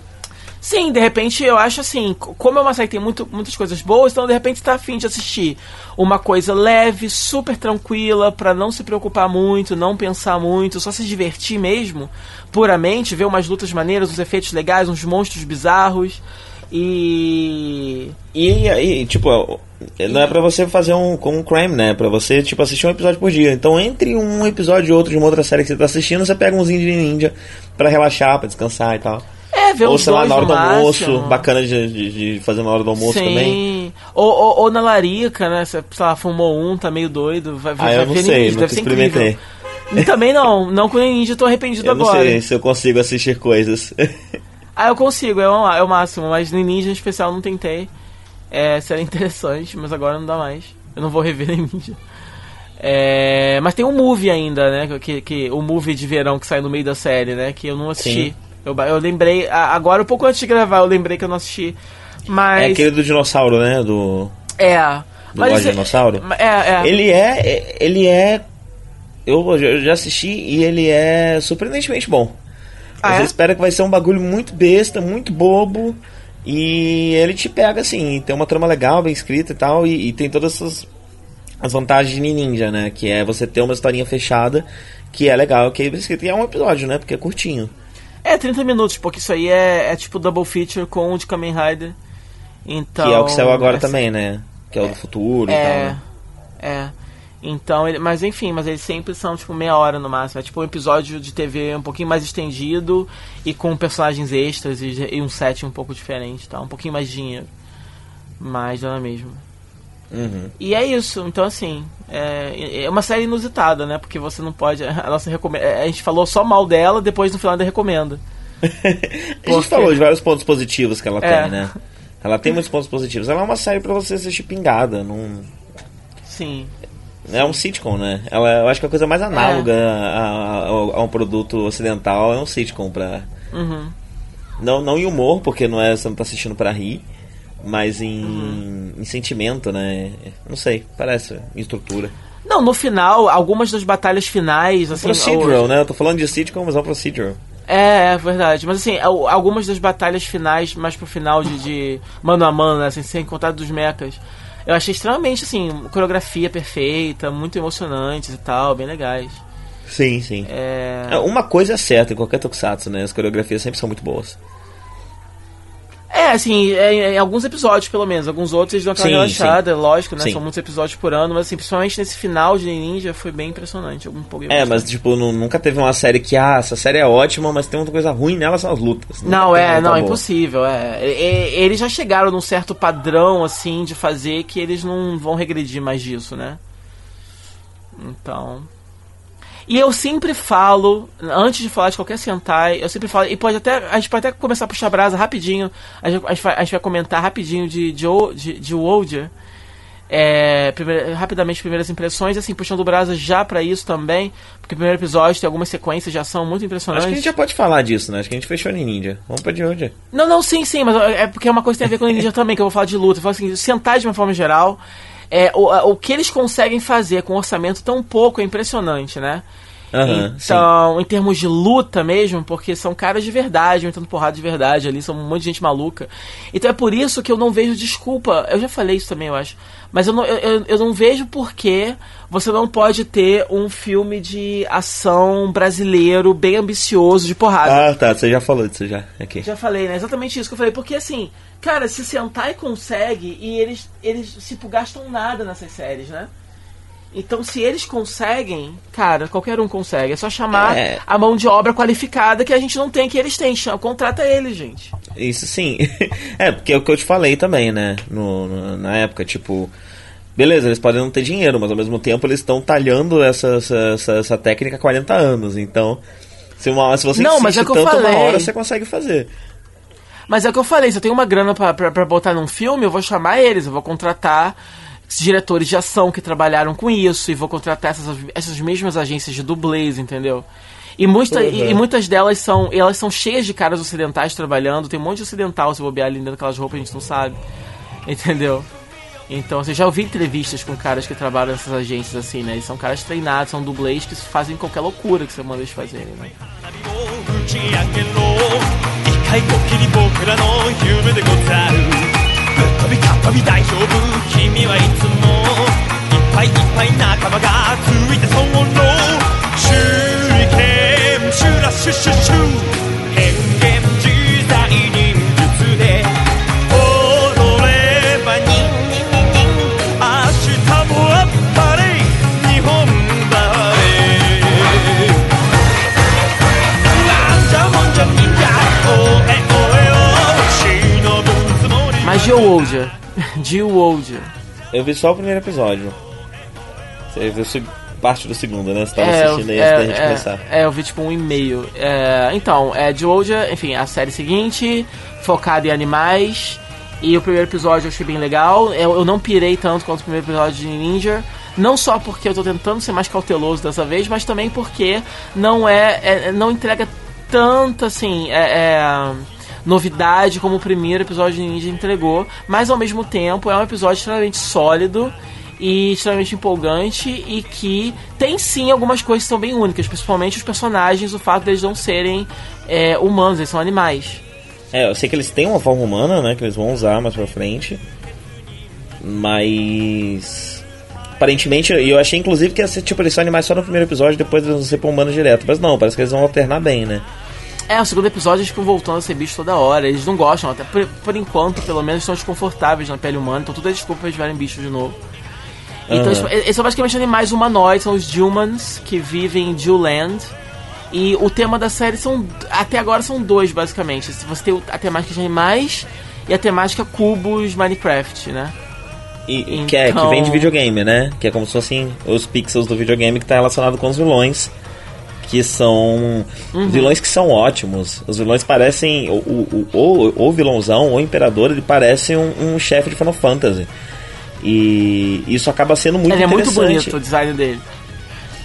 Sim, de repente eu acho assim, como é uma série que tem muito, muitas coisas boas, então de repente tá afim de assistir uma coisa leve, super tranquila, para não se preocupar muito, não pensar muito, só se divertir mesmo, puramente, ver umas lutas maneiras, uns efeitos legais, uns monstros bizarros. E. E, e tipo, não é para você fazer um com um crime, né? É pra você, tipo, assistir um episódio por dia. Então, entre um episódio e outro de uma outra série que você tá assistindo, você pega umzinho de ninja para relaxar, para descansar e tal. É, ver Ou sei lá, na hora do almoço, bacana de, de, de, fazer na hora do almoço Sim. também. Ou, ou, ou, na larica, né? Você, sei lá, fumou um, tá meio doido. Vai, ah, eu não sei, ser experimentei. Incrível. Também não, não com ninja, tô arrependido eu agora. Eu não sei se eu consigo assistir coisas. ah, eu consigo, é o, é o máximo, mas ninja em especial não tentei. É, seria interessante, mas agora não dá mais. Eu não vou rever nem ninja. É, mas tem um movie ainda, né? Que, que, o movie de verão que sai no meio da série, né? Que eu não assisti. Sim. Eu, eu lembrei, agora um pouco antes de gravar, eu lembrei que eu não assisti. Mas. É aquele do dinossauro, né? Do. É. Do mas esse... dinossauro? É, é. Ele é. Ele é. Eu já assisti e ele é surpreendentemente bom. Ah, Você é? espera que vai ser um bagulho muito besta, muito bobo. E ele te pega assim, tem uma trama legal, bem escrita e tal, e, e tem todas essas as vantagens de Ninja, né? Que é você ter uma historinha fechada, que é legal, que é escrito. E é um episódio, né? Porque é curtinho. É, 30 minutos, porque isso aí é, é tipo double feature com o de Kamen Rider. Então, que é o que saiu agora é, também, né? Que é o do futuro é, e tal. Né? É. Então, ele, mas enfim, mas eles sempre são tipo meia hora no máximo. É tipo um episódio de TV um pouquinho mais estendido e com personagens extras e, e um set um pouco diferente, tá? Um pouquinho mais de dinheiro. Mas dá na mesma. Uhum. E é isso, então assim, é, é uma série inusitada, né? Porque você não pode. A nossa recomenda. A gente falou só mal dela, depois no final ainda recomenda. a gente falou de vários pontos positivos que ela É. tem, né? Ela tem muitos pontos positivos. Ela é uma série pra você assistir pingada. Não... Sim. É um sitcom, né? Ela, eu acho que a coisa mais análoga a, a- a um produto ocidental é um sitcom pra. Uhum. Não, não em humor, porque não é, você não tá assistindo pra rir, mas em, Uhum. em sentimento, né? Não sei, parece, em estrutura. Não, no final, algumas das batalhas finais, assim. Procedural, né? Eu tô falando de sitcom, mas é um procedural. É, é verdade. Mas assim, al- algumas das batalhas finais, mais pro final de, de mano a mano, né, assim, sem contar dos mechas. Eu achei extremamente, assim, coreografia perfeita, muito emocionantes e tal, bem legais. Sim, sim. É... É, Uma coisa é certa em qualquer tokusatsu, né? As coreografias sempre são muito boas. É, assim, é, em alguns episódios, pelo menos. Alguns outros eles dão aquela Sim, relaxada, lógico, né? Sim. São muitos episódios por ano, mas assim, principalmente nesse final de Ninja foi bem impressionante. Eu empolguei É, mas tipo, nu- nunca teve uma série que, ah, essa série é ótima, mas tem uma coisa ruim nela, são as lutas. Nunca Não, teve é, uma não, luta é boa. impossível, é. E- e- Eles já chegaram num certo padrão, assim, de fazer que eles não vão regredir mais disso, né? Então. E eu sempre falo, antes de falar de qualquer Sentai, eu sempre falo, e pode até, a gente pode até começar a puxar brasa rapidinho, a gente, a gente vai, a gente vai comentar rapidinho de, de, O- de, de é, primeira- rapidamente primeiras impressões, assim, puxando brasa já pra isso também, porque o primeiro episódio tem algumas sequências de ação muito impressionantes. Acho que a gente já pode falar disso, né? Acho que a gente fechou em Ninja. Vamos pra de. Não, não, sim, sim, mas é porque é uma coisa que tem a ver com o Ninja também, que eu vou falar de luta. Eu falo assim, sentar de uma forma geral, é, o, o que eles conseguem fazer com um orçamento tão pouco é impressionante, né? Sim. então, em termos de luta mesmo, porque são caras de verdade, metendo porrada de verdade ali, são um monte de gente maluca. Então é por isso que eu não vejo desculpa. Eu já falei isso também, eu acho. Mas eu não, eu, eu- não vejo por que você não pode ter um filme de ação brasileiro bem ambicioso de porrada. Ah, tá, você já falou disso já. Aqui. Já falei, né? Exatamente isso que eu falei. Porque assim, cara, se Sentai consegue e eles, eles tipo, gastam nada nessas séries, né? Então, se eles conseguem, cara, qualquer um consegue. É só chamar É. a mão de obra qualificada que a gente não tem, que eles têm. Chama- Contrata eles, gente. Isso sim. é, porque é o que eu te falei também, né? No, no- na época, tipo. Beleza, eles podem não ter dinheiro, mas ao mesmo tempo eles estão talhando essa, essa, essa, técnica há 40 anos. Então, se, uma, se você Não, mas é que eu tanto, uma falei. hora você consegue fazer. Mas é o que eu falei, se eu tenho uma grana pra botar num filme, eu vou chamar eles, eu vou contratar diretores de ação que trabalharam com isso, e vou contratar essas, essas mesmas agências de dublês, entendeu? E, muita, e, Uhum. e muitas delas são. Elas são cheias de caras ocidentais trabalhando, tem um monte de ocidental se bobear ali dentro daquelas roupas, a gente não sabe. Entendeu? Então, você já ouvi entrevistas com caras que trabalham nessas agências assim, né? E são caras treinados, são dublês que fazem qualquer loucura que você manda eles fazerem, né? ぶっ飛びかっ飛び大丈夫君はいつもいっぱいいっぱい仲間がついてそうろ手裏剣シュラシュシュシュ変幻。Geowoldia. Geowoldia. Eu vi só o primeiro episódio. Você viu parte do segundo, né? Você tava é, assistindo aí é, antes da gente é, começar. É, eu vi tipo um e-mail. É, então, é Geowoldia, enfim, a série seguinte, focada em animais. E o primeiro episódio eu achei bem legal. Eu, eu não pirei tanto quanto o primeiro episódio de Ninja. Não só porque eu tô tentando ser mais cauteloso dessa vez, mas também porque não é. é não entrega tanto assim. é, é novidade como o primeiro episódio de Ninja entregou. Mas ao mesmo tempo é um episódio extremamente sólido e extremamente empolgante e que tem sim algumas coisas que são bem únicas, principalmente os personagens, o fato deles não serem é, humanos, eles são animais. É, eu sei que eles têm uma forma humana, né? Que eles vão usar mais pra frente. Mas. Aparentemente, eu achei inclusive que ia ser tipo, eles são animais só no primeiro episódio, depois eles vão ser pra humanos direto. Mas não, parece que eles vão alternar bem, né? É, o segundo episódio eles ficam voltando a ser bichos toda hora, eles não gostam, até por, por enquanto, pelo menos, estão desconfortáveis na pele humana, então tudo é desculpa pra eles verem bichos de novo. Então, Aham. eles, eles são basicamente animais humanoides, são os Dilmans, que vivem em Dewland. E o tema da série são. Até agora são dois, basicamente. Você tem a temática de animais e a temática cubos Minecraft, né? E, que, é, que Então- vem de videogame, né? Que é como se fossem os pixels do videogame que tá relacionado com os vilões. Que são Uhum. vilões que são ótimos. Os vilões parecem. O, o, o, o, vilãozão, o imperador, ele parece um, um chefe de Final Fantasy. E isso acaba sendo muito Ele é muito interessante. bonito o design dele.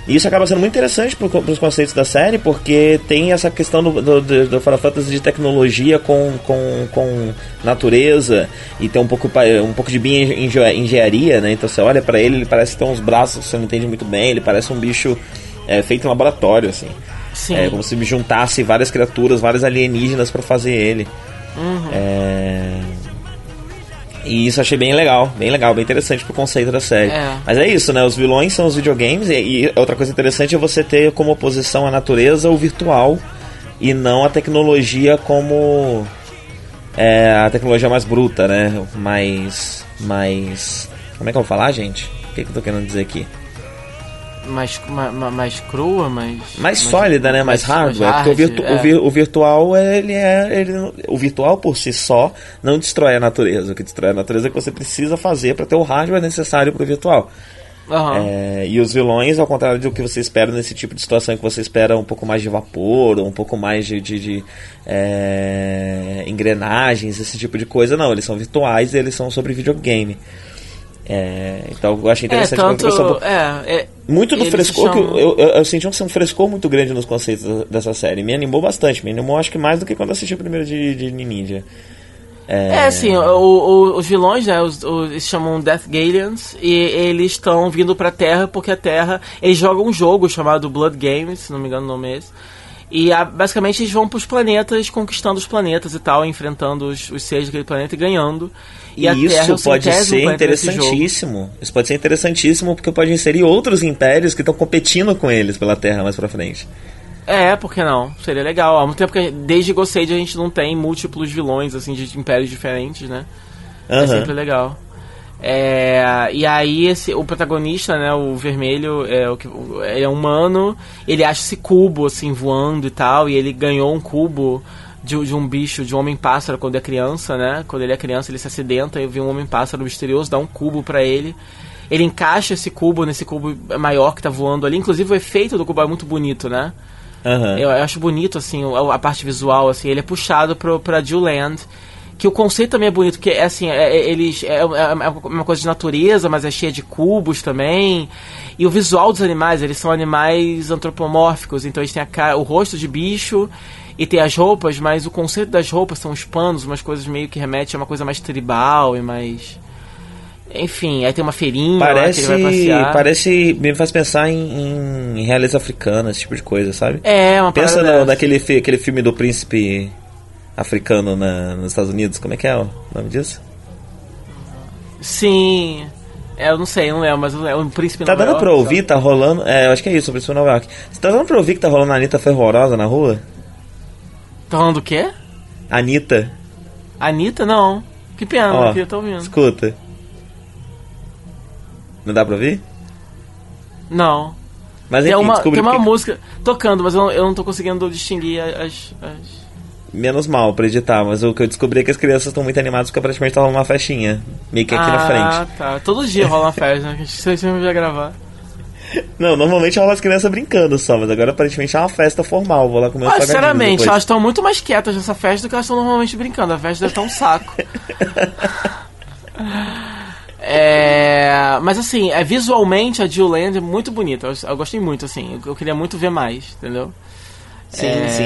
E isso acaba sendo muito interessante para os conceitos da série, porque tem essa questão do, do, do Final Fantasy de tecnologia com, com, com natureza e tem um pouco, um pouco de bioengenharia, né? Então você olha para ele, ele parece ter uns braços que você não entende muito bem, ele parece um bicho é, feito em laboratório, assim. Sim. É como se juntasse várias criaturas, vários alienígenas para fazer ele. Uhum. É... E isso achei bem legal, bem legal, bem interessante pro conceito da série. É. Mas é isso, né? Os vilões são os videogames e, e outra coisa interessante é você ter como oposição à natureza o virtual e não a tecnologia como é, a tecnologia mais bruta, né? Mais, mais, como é que eu vou falar, gente? O que, que eu tô querendo dizer aqui? Mais, ma- ma- mais crua, mais. mais sólida, né? Mais, hardware. porque o, virtu- é. o, vir- o virtual, ele é. Ele, o virtual por si só não destrói a natureza. O que destrói a natureza é que você precisa fazer para ter o hardware necessário para o virtual. Aham. É, e os vilões, ao contrário do que você espera nesse tipo de situação, que você espera um pouco mais de vapor, um pouco mais de, de- de, é, engrenagens, esse tipo de coisa, não. Eles são virtuais e eles são sobre videogame. É, então eu achei É, interessante tanto. porque você- É, é, muito do frescor que chamam- eu, eu, eu senti um, frescor muito grande nos conceitos dessa série. Me animou bastante. Me animou acho que mais do que quando assisti o primeiro de, de Ninja. É, assim, o- o- os vilões, né, os, os- eles chamam Death Galians, e eles estão vindo pra Terra porque a Terra, eles jogam um jogo chamado Blood Games, se não me engano o nome é esse, e a- basicamente eles vão pros planetas, conquistando os planetas e tal, enfrentando os, os seres daquele planeta e ganhando. E, a Terra é isso pode ser interessantíssimo. Isso pode ser interessantíssimo porque pode inserir outros impérios que estão competindo com eles pela Terra mais pra frente. É, por que não? Seria legal. Há muito tempo que desde Ghost Age a gente não tem múltiplos vilões, assim, de impérios diferentes, né? É Aham. sempre legal. É, e aí esse, o protagonista, né, o vermelho, é, o que, ele é humano, ele acha esse cubo assim voando e tal, e ele ganhou um cubo de, de um bicho, de um homem-pássaro quando é criança, né? Quando ele é criança, ele se acidenta e vê um homem-pássaro misterioso, dá um cubo pra ele. Ele encaixa esse cubo nesse cubo maior que tá voando ali. Inclusive o efeito do cubo é muito bonito, né? Aham. Eu, eu acho bonito, assim, o- a, parte visual, assim, ele é puxado pro, pra Dewland. Que o conceito também é bonito, porque é assim, é, é- eles. É, é uma coisa de natureza, mas é cheia de cubos também. E o visual dos animais, eles são animais antropomórficos, então eles têm a cara, o rosto de bicho e tem as roupas, mas o conceito das roupas são os panos, umas coisas meio que remetem a uma coisa mais tribal e mais. Enfim, aí tem uma feirinha lá que Parece, ele vai passear. parece. Me faz pensar em, em realeza africana, esse tipo de coisa, sabe? É, uma Pensa no, naquele fi- aquele filme do príncipe africano na- nos Estados Unidos. Como é que é o nome disso? Sim. É, eu não sei, não lembro, mas é um príncipe Tá Nova dando pra ouvir, tá rolando. É, eu acho que é isso, o príncipe de Nova York. Você tá dando pra ouvir que tá rolando a Anitta fervorosa na rua? Tá falando do quê? Anitta? Anitta? Não. Que pena, Ó, queria tá ouvindo. escuta. Não dá pra ouvir? Não. Mas Tem enfim, uma, descobri tem uma que- música tocando, mas eu não, eu não tô conseguindo distinguir as. as... Menos mal pra editar, mas o que eu descobri é que as crianças estão muito animadas porque aparentemente tá rolando uma festinha. Meio que aqui na ah, frente. tá. Todo dia rola uma festa, né? Que a gente sempre vai gravar. Não, normalmente rola as crianças brincando só, mas agora aparentemente é uma festa formal. Vou lá comer Ah, sinceramente, elas estão muito mais quietas nessa festa do que elas estão normalmente brincando. A festa deve estar um saco. É, mas assim, é, visualmente a Jill Land é muito bonita. Eu, eu gostei muito, assim. Eu, eu queria muito ver mais, entendeu? Sim, É, sim.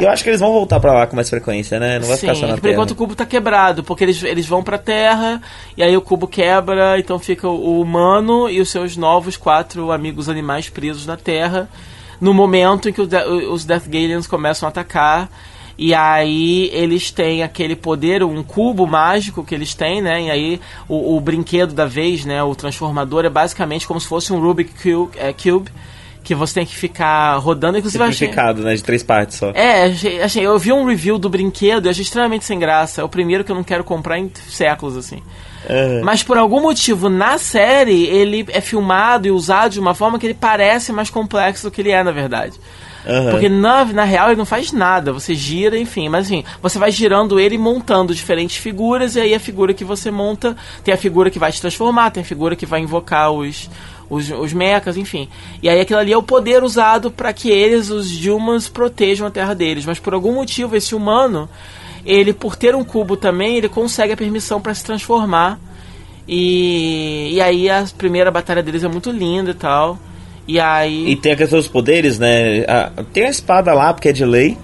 E eu acho que eles vão voltar pra lá com mais frequência, né? Não vai Sim, ficar só é na que por Terra. enquanto o cubo tá quebrado, porque eles, eles vão pra Terra, e aí o cubo quebra, então fica o humano e os seus novos quatro amigos animais presos na Terra, no momento em que os Death Galians começam a atacar, e aí eles têm aquele poder, um cubo mágico que eles têm, né? E aí o, o brinquedo da vez, né? O transformador é basicamente como se fosse um Rubik Cube, é, Cube que você tem que ficar rodando. Inclusive, eu achei, Simplificado, né? De três partes só. é, achei, achei- eu vi um review do brinquedo e achei extremamente sem graça. É o primeiro que eu não quero comprar em séculos, assim. É. Mas por algum motivo, na série, ele é filmado e usado de uma forma que ele parece mais complexo do que ele é, na verdade. Aham. Porque na, na real ele não faz nada, você gira, enfim, mas assim, você vai girando ele e montando diferentes figuras, e aí a figura que você monta, tem a figura que vai te transformar, tem a figura que vai invocar os, os, os mechas, enfim. E aí aquilo ali é o poder usado para que eles, os Dilmans, protejam a terra deles. Mas por algum motivo, esse humano, ele, por ter um cubo também, ele consegue a permissão para se transformar. E, e aí a primeira batalha deles é muito linda e tal. E aí. E tem a questão dos poderes, né? Tem a espada lá, porque é de lei,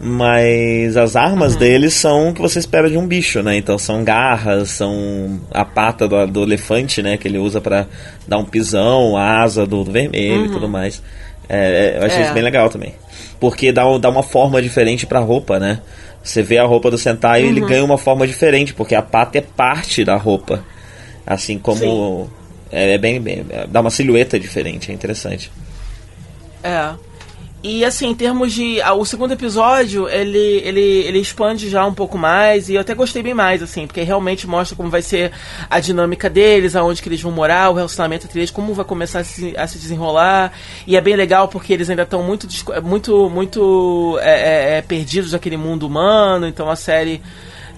mas as armas Uhum. deles são o que você espera de um bicho, né? Então são garras, são a pata do, do elefante, né? Que ele usa pra dar um pisão, a asa do, do vermelho e tudo mais. É, é, eu achei Uhum. É. isso bem legal também. Porque dá, dá uma forma diferente pra roupa, né? Você vê a roupa do Sentai e Uhum. ele ganha uma forma diferente, porque a pata é parte da roupa. Assim como. É, é bem, bem. dá uma silhueta diferente, é interessante. É. E assim, em termos de. ah, o segundo episódio, ele, ele, ele expande já um pouco mais, e eu até gostei bem mais, assim, porque realmente mostra como vai ser a dinâmica deles, aonde que eles vão morar, o relacionamento entre eles, como vai começar a se, a se desenrolar. E é bem legal porque eles ainda estão muito, muito, muito é, é, é, perdidos naquele mundo humano, então a série.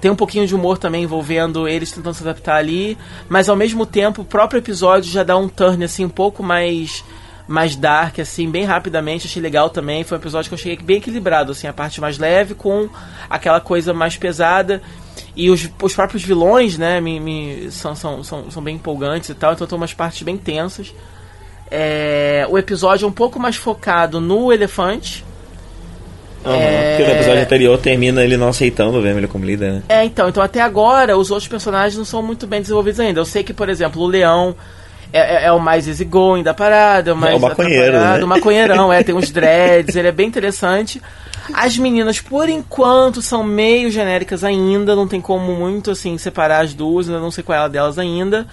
Tem um pouquinho de humor também envolvendo eles tentando se adaptar ali, mas ao mesmo tempo o próprio episódio já dá um turn assim um pouco mais mais dark, assim, bem rapidamente. Achei legal também. Foi um episódio que eu cheguei bem equilibrado, assim, a parte mais leve com aquela coisa mais pesada. E os, os próprios vilões, né, me, me- são, são, são, são bem empolgantes e tal, então tem umas partes bem tensas. É, o episódio é um pouco mais focado no elefante. Aham, É. Porque no episódio anterior termina ele não aceitando o vermelho como líder, né? É, então, então até agora os outros personagens não são muito bem desenvolvidos ainda. Eu sei que, por exemplo, o leão é, é- é o mais easygoing da parada, é o mais É o maconheiro, né? o maconheirão, é, tem uns dreads, ele é bem interessante. As meninas, por enquanto, são meio genéricas ainda, não tem como muito, assim, separar as duas, ainda não sei qual é a delas ainda.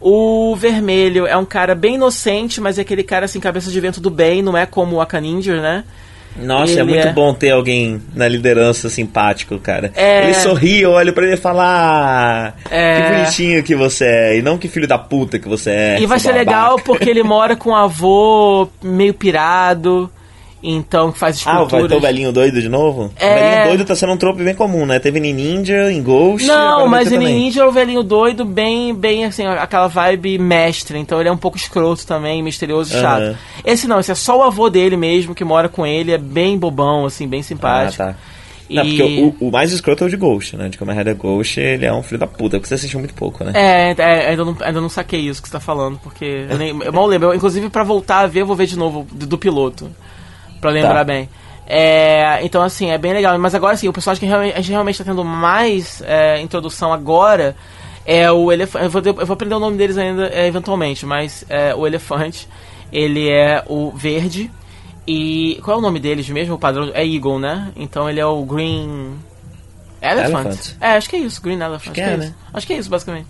O vermelho é um cara bem inocente, mas é aquele cara, assim, cabeça de vento do bem, não é como o Akaninja, né? Nossa, é Ele muito é- bom ter alguém na liderança simpático, cara. É. Ele sorri, eu olho pra ele e falo, ah, É. que bonitinho que você é, e não que filho da puta que você é. E vai ser legal babaca." porque ele mora com um avô meio pirado, então que faz Ah, vai esculturas. ter o velhinho doido de novo? É. O velhinho doido tá sendo um trope bem comum, né? Teve em Ninja, em Ghost. Não, mas também. Ninja é o velhinho doido, bem, bem assim, aquela vibe mestre. Então ele é um pouco escroto também, misterioso e Aham. chato. Esse não, esse é só o avô dele mesmo que mora com ele, é bem bobão, assim, bem Ah, simpático. tá. Não, E- porque o, o mais escroto é o de Ghost, né? De Kamen Rider Ghost, ele é um filho da puta, porque você assistiu muito pouco, né? É, é, ainda, não, ainda não saquei isso que você tá falando, porque eu, nem, eu mal lembro. Eu, inclusive, pra voltar a ver, eu vou ver de novo do, do piloto. Pra lembrar Tá. bem. É, então, assim, é bem legal. Mas agora, assim, o personagem que realmente, a gente realmente tá tendo mais é, introdução agora é o elefante. Eu vou, eu vou aprender o nome deles ainda é, eventualmente, mas é, o elefante, ele é o verde. E qual é o nome deles mesmo? O padrão é Eagle, né? Então ele é o Green. Elephant. Elephant. É, acho que é isso, Green Elephant. Acho, que que, é, é, né? isso. Acho que é isso, basicamente.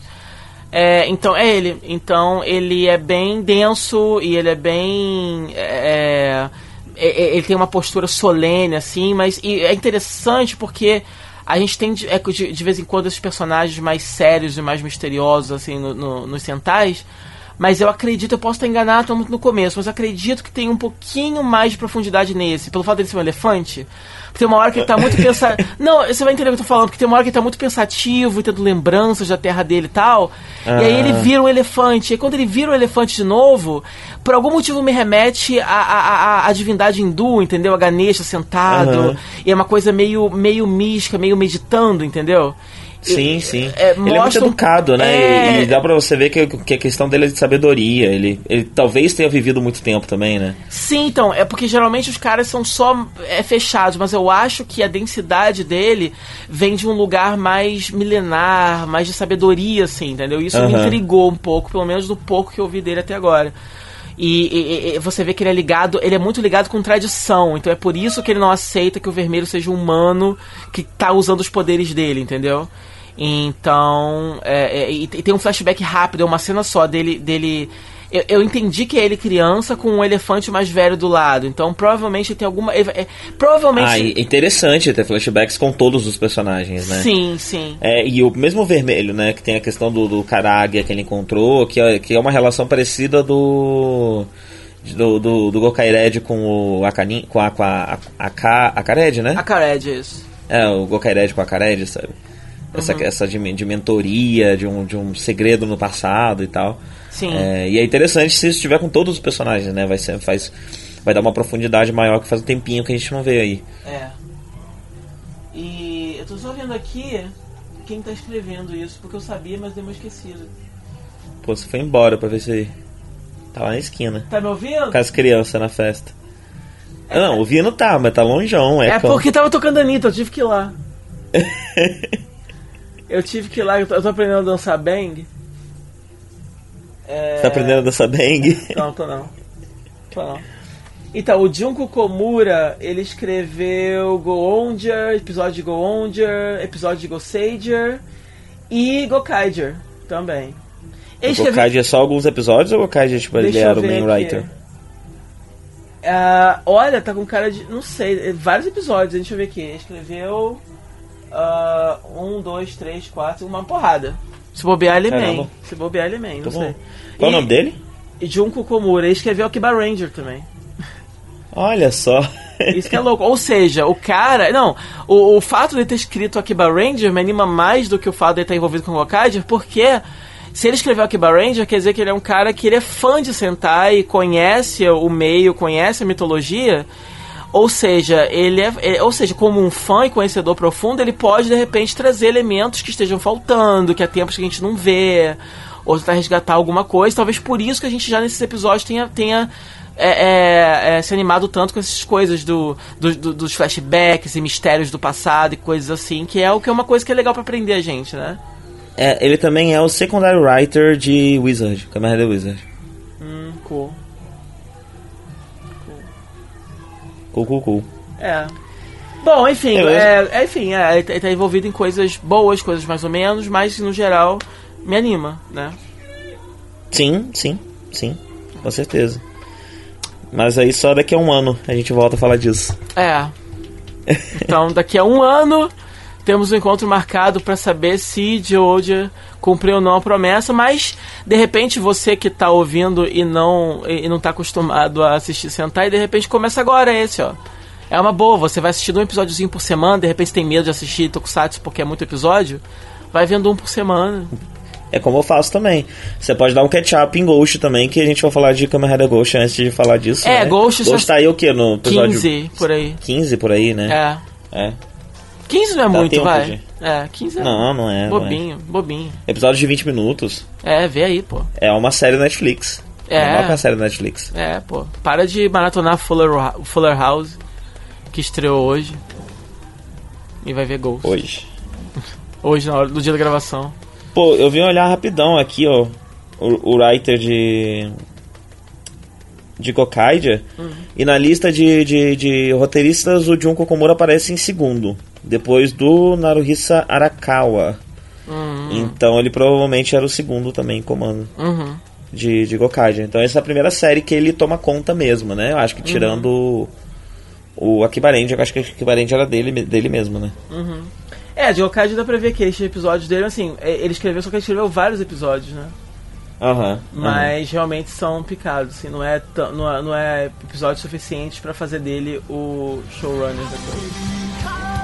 É, então, é ele. Então, ele é bem denso e ele é bem. é, é, é, ele tem uma postura solene, assim, mas é interessante porque a gente tem de, é, de, de vez em quando esses personagens mais sérios e mais misteriosos, assim, no, no- nos centais. Mas eu acredito, eu posso estar enganado, tô muito no começo, mas eu acredito que tem um pouquinho mais de profundidade nesse, pelo fato dele ser um elefante. Porque tem uma hora que ele tá muito pensativo. Não, você vai entender o que eu tô falando, porque tem uma hora que ele tá muito pensativo e tendo lembranças da terra dele e tal. E aí ele Ah. vira um elefante. E quando ele vira um elefante de novo, por algum motivo me remete à, à, à, à divindade hindu, entendeu? A Ganesha sentado. Aham. E é uma coisa meio, meio mística, meio meditando, entendeu? Sim, sim. é, ele é muito mostra educado, né? É. E, dá pra você ver que, que a questão dele é de sabedoria. Ele, ele talvez tenha vivido muito tempo também, né? Sim, então, é porque geralmente os caras são só é, fechados, mas eu acho que a densidade dele vem de um lugar mais milenar, mais de sabedoria, assim, entendeu? Isso me Aham. intrigou um pouco, pelo menos do pouco que eu vi dele até agora. E, e- e você vê que ele é ligado, ele é muito ligado com tradição, então é por isso que ele não aceita que o vermelho seja um humano que tá usando os poderes dele, entendeu? Então, é, é, e, e tem um flashback rápido, é uma cena só dele, dele Eu, eu entendi que é ele criança com um elefante mais velho do lado. Então provavelmente tem alguma. é, provavelmente. Ah, interessante ter flashbacks com todos os personagens, né? Sim, sim. É, e o mesmo vermelho, né? Que tem a questão do, do Karagia que ele encontrou, que é, que é uma relação parecida do. Do, do, do Gokai Red com o Akanin, com a, com a, a, a, né? A Kared, isso. É, o Gokai Red com a Akared, sabe? Essa, essa de, de mentoria, de um, de um segredo no passado e tal. Sim. É, e é interessante se isso estiver com todos os personagens, né? Vai, ser, faz, vai dar uma profundidade maior que faz um tempinho que a gente não vê aí. É. E eu tô só vendo aqui quem tá escrevendo isso, porque eu sabia, mas dei uma esquecida. Pô, você foi embora pra ver se. Tá lá na esquina. Tá me ouvindo? Com as crianças na festa. Ah, Não, o Vino tá, mas tá longeão. É, É porque tava tocando Anitta, eu tive que ir lá. eu tive que ir lá, eu tô, eu tô aprendendo a dançar bang. É... Você tá aprendendo a dançar bang? Não, tô não. Tô não. Então, o Junko Komura, ele escreveu Go Onja, episódio de Go Onja, episódio de Go Sager e Gokaiger também. Ele O escreveu- é só alguns episódios ou o Gokaid tipo, ele Deixa eu era o main aqui. writer? Ah, olha, tá com cara de. Não sei, é, vários episódios, deixa eu ver aqui. Ele escreveu. ah, um, dois, três, quatro, uma porrada. Se bobear, ele é. Se bobear, ele é main, não Tá bom. sei. Qual E- o nome dele? E Junko Komura, ele escreveu Akiba Ranger também. Olha só. Isso que é louco. Ou seja, o cara. Não, o, o fato de ter escrito Akiba Ranger me anima mais do que o fato de ele estar envolvido com o Gokaiger, porque se ele escreveu Akiba Ranger, quer dizer que ele é um cara que ele é fã de Sentai, conhece o meio, conhece a mitologia. Ou seja, ele é, é- ou seja, como um fã e conhecedor profundo, ele pode de repente trazer elementos que estejam faltando, que há tempos que a gente não vê, ou tentar resgatar alguma coisa. Talvez por isso que a gente já nesses episódios tenha, tenha é, é, é, se animado tanto com essas coisas do, do- do- dos flashbacks e mistérios do passado e coisas assim, que é o que é uma coisa que é legal pra aprender a gente, né? É, ele também é o secondary writer de Wizard, Rider Wizard. Hum, cool. Cool, cool, cool. É. Bom, enfim, Eu- é, é, enfim, é, ele ele tá envolvido em coisas boas, coisas mais ou menos, mas no geral me anima, né? Sim, sim, sim, com certeza. Mas aí só daqui a um ano a gente volta a falar disso. É. Então, daqui a um ano temos um encontro marcado pra saber se Georgia cumpriu ou não a promessa, mas de repente você que tá ouvindo e não e não tá acostumado a assistir Sentai, de repente começa agora esse, ó. É uma boa, você vai assistindo um episódiozinho por semana, de repente tem medo de assistir Tokusatsu porque é muito episódio, vai vendo um por semana. É como eu faço também. Você pode dar um catch-up em Ghost também, que a gente vai falar de Kamen Rider Ghost antes de falar disso. É, né? Ghost Ghost só- tá aí o quê? No episódio 15 por aí. 15 por aí, né? É. É. 15 não é Dá muito, tempo vai. de- É, 15 é Não, não é. não é. bobinho, bobinho. Episódio de 20 minutos. É, vê aí, pô. É uma série Netflix. É. Normal é uma série Netflix. É, pô. Para de maratonar Fuller, Fuller House, que estreou hoje. E vai ver Ghost. Hoje. Hoje, na hora do dia da gravação. Pô, eu vim olhar rapidão aqui, ó. O, o writer de. De Kokaidia. E na lista de, de, de roteiristas, o Junko Komura aparece em segundo. Depois do Naruhisa Arakawa. Então ele provavelmente era o segundo também em comando Uhum. de, de Gokaidia. Então essa é a primeira série que ele toma conta mesmo, né? Eu acho que tirando o, o Akibarendia, eu acho que o Akibarendia era dele, dele mesmo, né? É, de Hokage dá pra ver que esses episódios dele, assim, é, ele escreveu, só que ele escreveu vários episódios, né? Aham. Mas realmente são picados, assim, não é, não é, não é episódios suficientes pra fazer dele o showrunner da coisa.